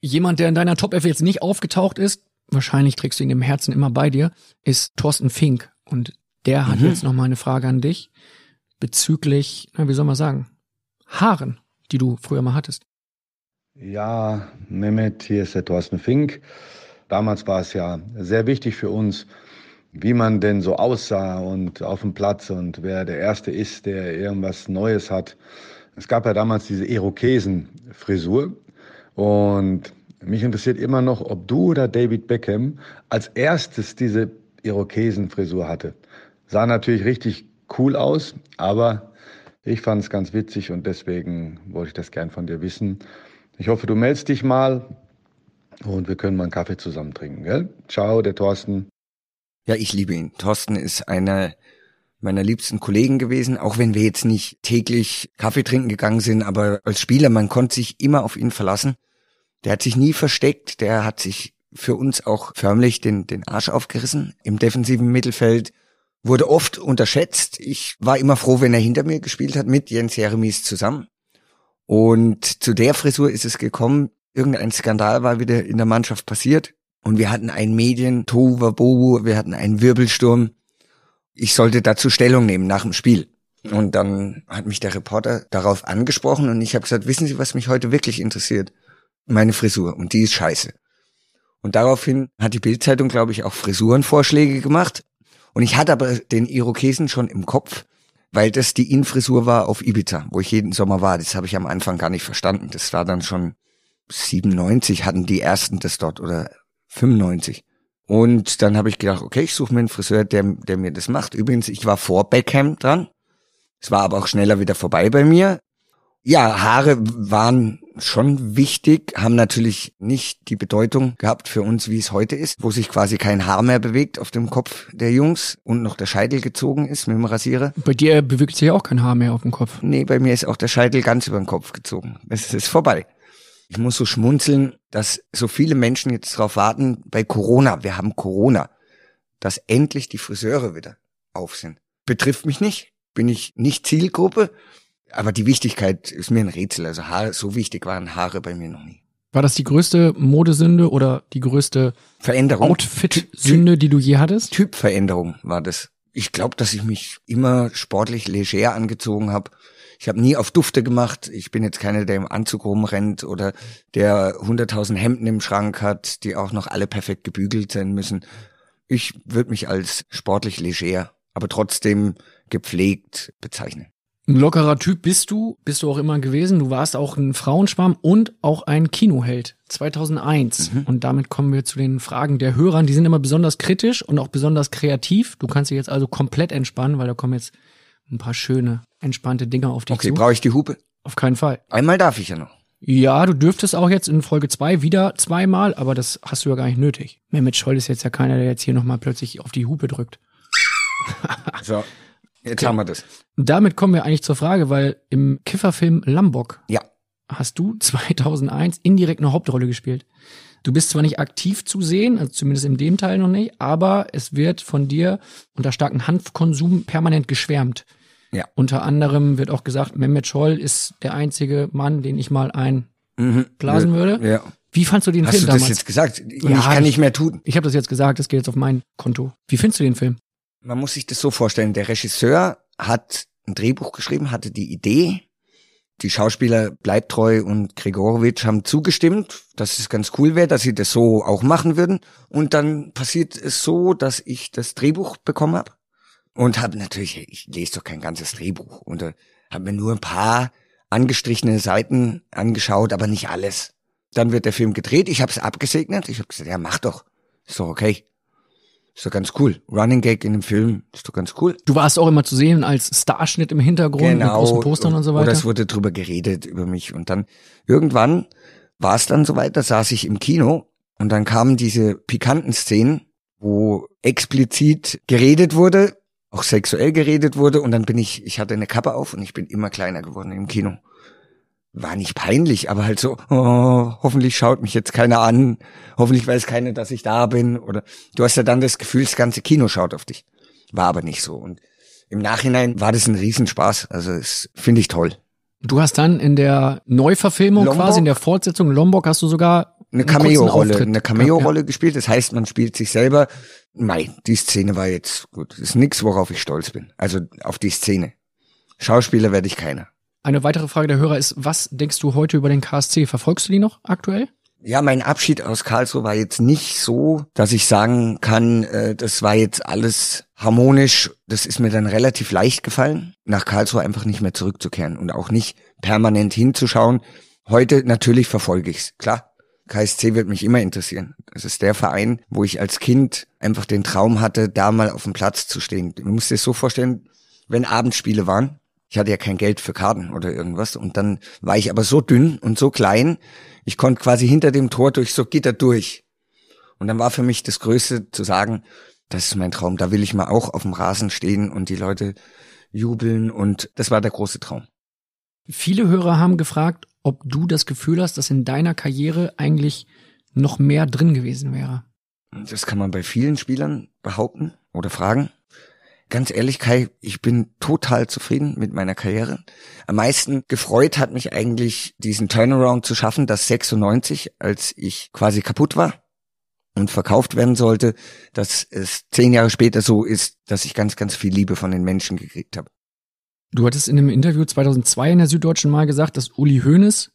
Jemand, der in deiner Top 11 jetzt nicht aufgetaucht ist, wahrscheinlich trägst du ihn im Herzen immer bei dir, ist Thorsten Fink. Und der hat Mhm. jetzt noch mal eine Frage an dich bezüglich, na, wie soll man sagen, Haaren, die du früher mal hattest. Ja, Mehmet, hier ist der Thorsten Fink. Damals war es ja sehr wichtig für uns, wie man denn so aussah und auf dem Platz und wer der Erste ist, der irgendwas Neues hat. Es gab ja damals diese Irokesen-Frisur und mich interessiert immer noch, ob du oder David Beckham als erstes diese Irokesen-Frisur hatte. Sah natürlich richtig cool aus, aber ich fand es ganz witzig und deswegen wollte ich das gern von dir wissen. Ich hoffe, du meldest dich mal und wir können mal einen Kaffee zusammen trinken, gell? Ciao, der Thorsten. Ja, ich liebe ihn. Thorsten ist einer meiner liebsten Kollegen gewesen, auch wenn wir jetzt nicht täglich Kaffee trinken gegangen sind, aber als Spieler, man konnte sich immer auf ihn verlassen. Der hat sich nie versteckt, der hat sich für uns auch förmlich den, den Arsch aufgerissen im defensiven Mittelfeld, wurde oft unterschätzt. Ich war immer froh, wenn er hinter mir gespielt hat, mit Jens Jeremies zusammen. Und zu der Frisur ist es gekommen, irgendein Skandal war wieder in der Mannschaft passiert und wir hatten einen Medien, Tohuwabohu, wir hatten einen Wirbelsturm ich sollte dazu Stellung nehmen nach dem Spiel. Und dann hat mich der Reporter darauf angesprochen und ich habe gesagt, wissen Sie, was mich heute wirklich interessiert? Meine Frisur und die ist scheiße. Und daraufhin hat die Bildzeitung, glaube ich, auch Frisurenvorschläge gemacht. Und ich hatte aber den Irokesen schon im Kopf, weil das die Infrisur war auf Ibiza, wo ich jeden Sommer war. Das habe ich am Anfang gar nicht verstanden. Das war dann schon 97 hatten die ersten das dort oder 95. Und dann habe ich gedacht, okay, ich suche mir einen Friseur, der, der mir das macht. Übrigens, ich war vor Beckham dran. Es war aber auch schneller wieder vorbei bei mir. Ja, Haare waren schon wichtig, haben natürlich nicht die Bedeutung gehabt für uns, wie es heute ist, wo sich quasi kein Haar mehr bewegt auf dem Kopf der Jungs und noch der Scheitel gezogen ist mit dem Rasierer. Bei dir bewegt sich auch kein Haar mehr auf dem Kopf. Nee, bei mir ist auch der Scheitel ganz über den Kopf gezogen. Es ist vorbei. Ich muss so schmunzeln, dass so viele Menschen jetzt darauf warten, bei Corona, wir haben Corona, dass endlich die Friseure wieder auf sind. Betrifft mich nicht, bin ich nicht Zielgruppe, aber die Wichtigkeit ist mir ein Rätsel. Also Haare, so wichtig waren Haare bei mir noch nie. War das die größte Modesünde oder die größte Veränderung? Outfit-Sünde, die du je hattest? Typveränderung war das. Ich glaube, dass ich mich immer sportlich leger angezogen habe ich habe nie auf Dufte gemacht. Ich bin jetzt keiner, der im Anzug rumrennt oder der hunderttausend Hemden im Schrank hat, die auch noch alle perfekt gebügelt sein müssen. Ich würde mich als sportlich leger, aber trotzdem gepflegt bezeichnen. Ein lockerer Typ bist du, bist du auch immer gewesen. Du warst auch ein Frauenschwarm und auch ein Kinoheld 2001. Mhm. Und damit kommen wir zu den Fragen der Hörern. Die sind immer besonders kritisch und auch besonders kreativ. Du kannst dich jetzt also komplett entspannen, weil da kommen jetzt ein paar schöne, entspannte Dinge auf dich okay, zu. Okay, brauche ich die Hupe? Auf keinen Fall. Einmal darf ich ja noch. Ja, du dürftest auch jetzt in Folge zwei wieder zweimal, aber das hast du ja gar nicht nötig. Mehmet Scholl ist jetzt ja keiner, der jetzt hier nochmal plötzlich auf die Hupe drückt. so, haben wir das. Damit kommen wir eigentlich zur Frage, weil im Kifferfilm Lambok ja. hast du 2001 indirekt eine Hauptrolle gespielt. Du bist zwar nicht aktiv zu sehen, also zumindest in dem Teil noch nicht, aber es wird von dir unter starkem Hanfkonsum permanent geschwärmt. Ja. Unter anderem wird auch gesagt, Mehmet Scholl ist der einzige Mann, den ich mal einblasen mhm. würde. Ja. Wie fandst du den Hast Film du das damals? jetzt gesagt? Ja, ich kann nicht mehr tun. Ich habe das jetzt gesagt, das geht jetzt auf mein Konto. Wie findest du den Film? Man muss sich das so vorstellen, der Regisseur hat ein Drehbuch geschrieben, hatte die Idee, die Schauspieler Bleibtreu und Gregorowitsch haben zugestimmt, dass es ganz cool wäre, dass sie das so auch machen würden. Und dann passiert es so, dass ich das Drehbuch bekommen habe und habe natürlich, ich lese doch kein ganzes Drehbuch und äh, habe mir nur ein paar angestrichene Seiten angeschaut, aber nicht alles. Dann wird der Film gedreht, ich habe es abgesegnet, ich habe gesagt, ja mach doch, ist doch okay. Ist doch ganz cool. Running Gag in dem Film ist doch ganz cool. Du warst auch immer zu sehen als Starschnitt im Hintergrund genau, mit großen Postern und so weiter. Oder es wurde drüber geredet über mich und dann irgendwann war es dann soweit, da saß ich im Kino und dann kamen diese pikanten Szenen, wo explizit geredet wurde auch sexuell geredet wurde und dann bin ich, ich hatte eine Kappe auf und ich bin immer kleiner geworden im Kino. War nicht peinlich, aber halt so, oh, hoffentlich schaut mich jetzt keiner an, hoffentlich weiß keiner, dass ich da bin oder du hast ja dann das Gefühl, das ganze Kino schaut auf dich. War aber nicht so und im Nachhinein war das ein Riesenspaß, also das finde ich toll. Du hast dann in der Neuverfilmung Lombok? quasi, in der Fortsetzung Lombok hast du sogar eine Cameo-Rolle, eine Cameo-Rolle ja. gespielt. Das heißt, man spielt sich selber. Mei, die Szene war jetzt gut. Das ist nix, worauf ich stolz bin. Also auf die Szene. Schauspieler werde ich keiner. Eine weitere Frage der Hörer ist, was denkst du heute über den KSC? Verfolgst du die noch aktuell? Ja, mein Abschied aus Karlsruhe war jetzt nicht so, dass ich sagen kann, äh, das war jetzt alles harmonisch. Das ist mir dann relativ leicht gefallen, nach Karlsruhe einfach nicht mehr zurückzukehren und auch nicht permanent hinzuschauen. Heute natürlich verfolge ich's, klar. KSC wird mich immer interessieren. Das ist der Verein, wo ich als Kind einfach den Traum hatte, da mal auf dem Platz zu stehen. Du musst dir das so vorstellen, wenn Abendspiele waren, ich hatte ja kein Geld für Karten oder irgendwas und dann war ich aber so dünn und so klein, ich konnte quasi hinter dem Tor durch so Gitter durch. Und dann war für mich das Größte zu sagen, Das ist mein Traum. Da will ich mal auch auf dem Rasen stehen und die Leute jubeln und das war der große Traum. Viele Hörer haben gefragt, ob du das Gefühl hast, dass in deiner Karriere eigentlich noch mehr drin gewesen wäre. Das kann man bei vielen Spielern behaupten oder fragen. Ganz ehrlich, Kai, ich bin total zufrieden mit meiner Karriere. Am meisten gefreut hat mich eigentlich, diesen Turnaround zu schaffen, das 96, als ich quasi kaputt war und verkauft werden sollte, dass es zehn Jahre später so ist, dass ich ganz, ganz viel Liebe von den Menschen gekriegt habe. Du hattest in einem Interview 2002 in der Süddeutschen mal gesagt, dass Uli Hoeneß,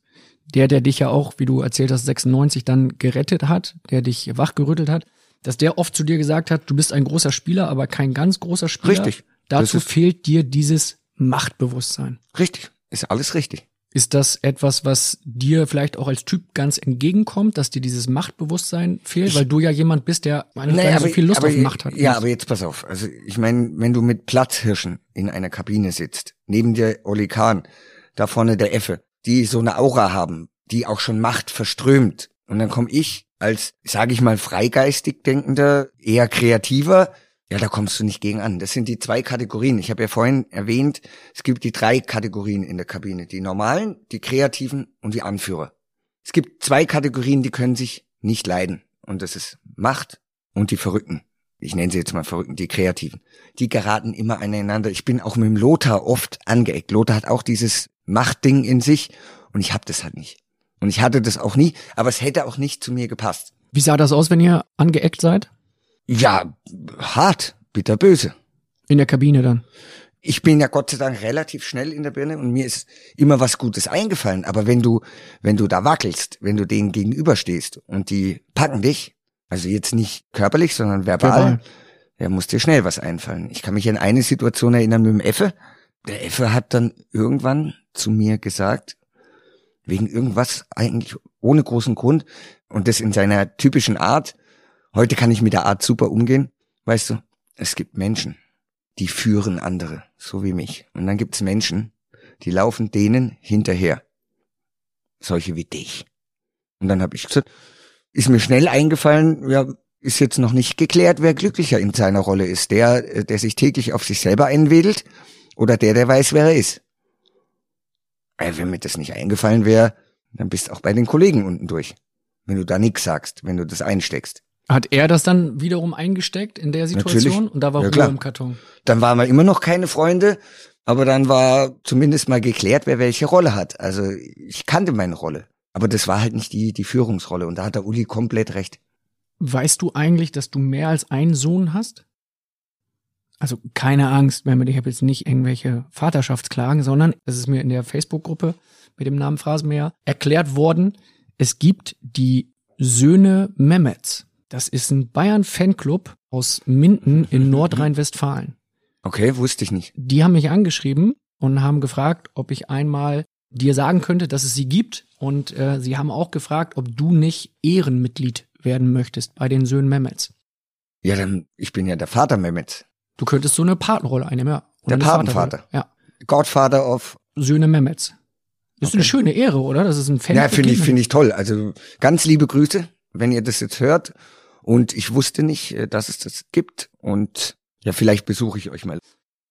der, der dich ja auch, wie du erzählt hast, 96 dann gerettet hat, der dich wachgerüttelt hat, dass der oft zu dir gesagt hat, du bist ein großer Spieler, aber kein ganz großer Spieler. Richtig. Dazu fehlt dir dieses Machtbewusstsein. Richtig. Ist alles richtig. Ist das etwas, was dir vielleicht auch als Typ ganz entgegenkommt, dass dir dieses Machtbewusstsein fehlt, Ich- weil du ja jemand bist, der gar nicht so viel Lust aber, auf Macht hat? Ja, aber jetzt pass auf. Also ich meine, wenn du mit Platzhirschen in einer Kabine sitzt, neben dir Oli Kahn, da vorne der Effe, die so eine Aura haben, die auch schon Macht verströmt. Und dann komme ich als, sage ich mal, freigeistig denkender, eher kreativer. Ja, da kommst du nicht gegen an. Das sind die zwei Kategorien. Ich habe ja vorhin erwähnt, es gibt die drei Kategorien in der Kabine. Die normalen, die kreativen und die Anführer. Es gibt zwei Kategorien, die können sich nicht leiden. Und das ist Macht und die Verrückten. Ich nenne sie jetzt mal Verrückten, die Kreativen. Die geraten immer aneinander. Ich bin auch mit dem Lothar oft angeeckt. Lothar hat auch dieses Machtding in sich und ich habe das halt nicht. Und ich hatte das auch nie, aber es hätte auch nicht zu mir gepasst. Wie sah das aus, wenn ihr angeeckt seid? Ja, hart, bitterböse. In der Kabine dann. Ich bin ja Gott sei Dank relativ schnell in der Birne und mir ist immer was Gutes eingefallen. Aber wenn du, wenn du da wackelst, wenn du denen gegenüberstehst und die packen dich, also jetzt nicht körperlich, sondern verbal, Verbal. ja, muss dir schnell was einfallen. Ich kann mich an eine Situation erinnern mit dem Effe. Der Effe hat dann irgendwann zu mir gesagt, wegen irgendwas eigentlich ohne großen Grund und das in seiner typischen Art. Heute kann ich mit der Art super umgehen. Weißt du, es gibt Menschen, die führen andere, so wie mich. Und dann gibt es Menschen, die laufen denen hinterher. Solche wie dich. Und dann habe ich gesagt, ist mir schnell eingefallen, ja, ist jetzt noch nicht geklärt, wer glücklicher in seiner Rolle ist. Der, äh, der sich täglich auf sich selber einwedelt oder der, der weiß, wer er ist. Wenn mir das nicht eingefallen wäre, dann bist du auch bei den Kollegen unten durch. Wenn du da nix sagst, wenn du das einsteckst. Hat er das dann wiederum eingesteckt in der Situation? Natürlich. Und da war Ja, Ruhe klar. im Karton. Dann waren wir immer noch keine Freunde, aber dann war zumindest mal geklärt, wer welche Rolle hat. Also ich kannte meine Rolle. Aber das war halt nicht die, die Führungsrolle. Und da hat der Uli komplett recht. Weißt du eigentlich, dass du mehr als einen Sohn hast? Also keine Angst, wenn ich habe jetzt nicht irgendwelche Vaterschaftsklagen, sondern es ist mir in der Facebook-Gruppe mit dem Namen Phrasenmäher erklärt worden, es gibt die Söhne Mehmets. Das ist ein Bayern-Fanclub aus Minden in Nordrhein-Westfalen. Okay, wusste ich nicht. Die haben mich angeschrieben und haben gefragt, ob ich einmal dir sagen könnte, dass es sie gibt. Und äh, sie haben auch gefragt, ob du nicht Ehrenmitglied werden möchtest bei den Söhnen Mehmets. Ja, dann, ich bin ja der Vater Mehmet. Du könntest so eine Patenrolle einnehmen, ja. Oder Der Patenvater. Ja. Godfather of. Söhne Mehmets. Ist eine schöne Ehre, oder? Das ist ein Fan. Ja, finde ich, finde ich toll. Also ganz liebe Grüße, wenn ihr das jetzt hört. Und ich wusste nicht, äh, dass es das gibt. Und ja, vielleicht besuche ich euch mal.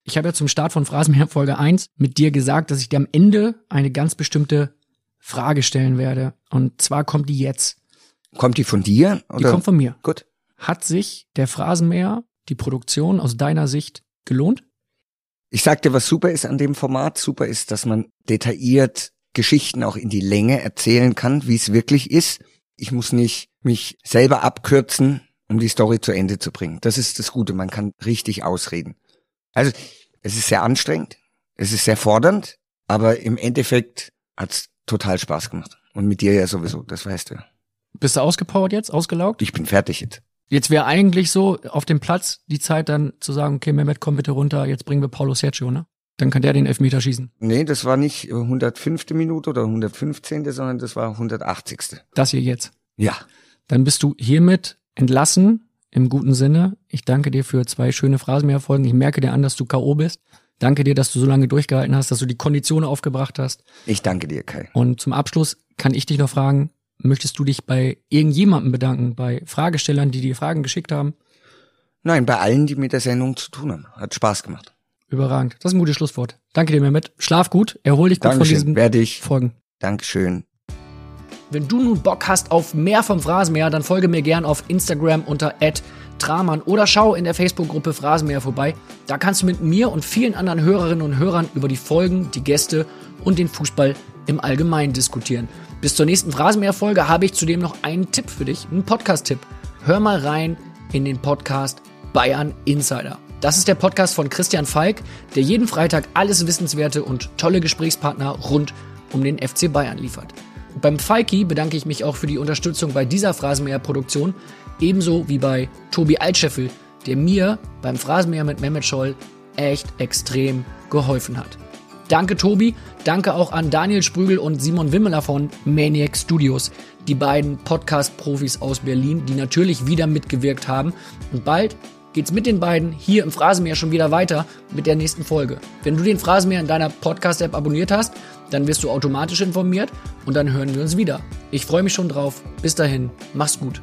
Ich habe ja zum Start von Phrasenmäher Folge 1 mit dir gesagt, dass ich dir am Ende eine ganz bestimmte Frage stellen werde. Und zwar kommt die jetzt. Kommt die von dir? Die Oder? kommt von mir. Gut. Hat sich der Phrasenmäher, die Produktion aus deiner Sicht gelohnt? Ich sag dir, was super ist an dem Format. Super ist, dass man detailliert Geschichten auch in die Länge erzählen kann, wie es wirklich ist. Ich muss nicht mich selber abkürzen, um die Story zu Ende zu bringen. Das ist das Gute. Man kann richtig ausreden. Also, es ist sehr anstrengend. Es ist sehr fordernd. Aber im Endeffekt hat's total Spaß gemacht. Und mit dir ja sowieso. Das weißt du. ja. Bist du ausgepowert jetzt, ausgelaugt? Ich bin fertig jetzt. Jetzt wäre eigentlich so auf dem Platz die Zeit dann zu sagen, okay, Mehmet, komm bitte runter, jetzt bringen wir Paulo Sergio, ne? Dann kann der den Elfmeter schießen. Nee, das war nicht 105. Minute oder 115., sondern das war 180. Das hier jetzt. Ja. Dann bist du hiermit entlassen, im guten Sinne. Ich danke dir für zwei schöne Phrasenmäherfolgen. Ich merke dir an, dass du K.O. bist. Danke dir, dass du so lange durchgehalten hast, dass du die Konditionen aufgebracht hast. Ich danke dir, Kai. Und zum Abschluss kann ich dich noch fragen, möchtest du dich bei irgendjemandem bedanken, bei Fragestellern, die dir Fragen geschickt haben? Nein, bei allen, die mit der Sendung zu tun haben. Hat Spaß gemacht. Überragend. Das ist ein gutes Schlusswort. Danke dir, Mehmet. Schlaf gut, erhol dich gut Dankeschön. von diesen Werde ich. Folgen. Dankeschön. Wenn du nun Bock hast auf mehr vom Phrasenmäher, dann folge mir gern auf Instagram unter @tramann oder schau in der Facebook-Gruppe Phrasenmäher vorbei. Da kannst du mit mir und vielen anderen Hörerinnen und Hörern über die Folgen, die Gäste und den Fußball im Allgemeinen diskutieren. Bis zur nächsten Phrasenmäher-Folge habe ich zudem noch einen Tipp für dich, einen Podcast-Tipp. Hör mal rein in den Podcast Bayern Insider. Das ist der Podcast von Christian Falk, der jeden Freitag alles Wissenswerte und tolle Gesprächspartner rund um den FC Bayern liefert. Beim Falki bedanke ich mich auch für die Unterstützung bei dieser Phrasenmäher-Produktion, ebenso wie bei Tobi Altscheffel, der mir beim Phrasenmäher mit Mehmet Scholl echt extrem geholfen hat. Danke Tobi, danke auch an Daniel Sprügel und Simon Wimmeler von Maniac Studios, die beiden Podcast-Profis aus Berlin, die natürlich wieder mitgewirkt haben. Und bald geht's mit den beiden hier im Phrasenmäher schon wieder weiter mit der nächsten Folge. Wenn du den Phrasenmäher in deiner Podcast-App abonniert hast, dann wirst du automatisch informiert und dann hören wir uns wieder. Ich freue mich schon drauf. Bis dahin, mach's gut.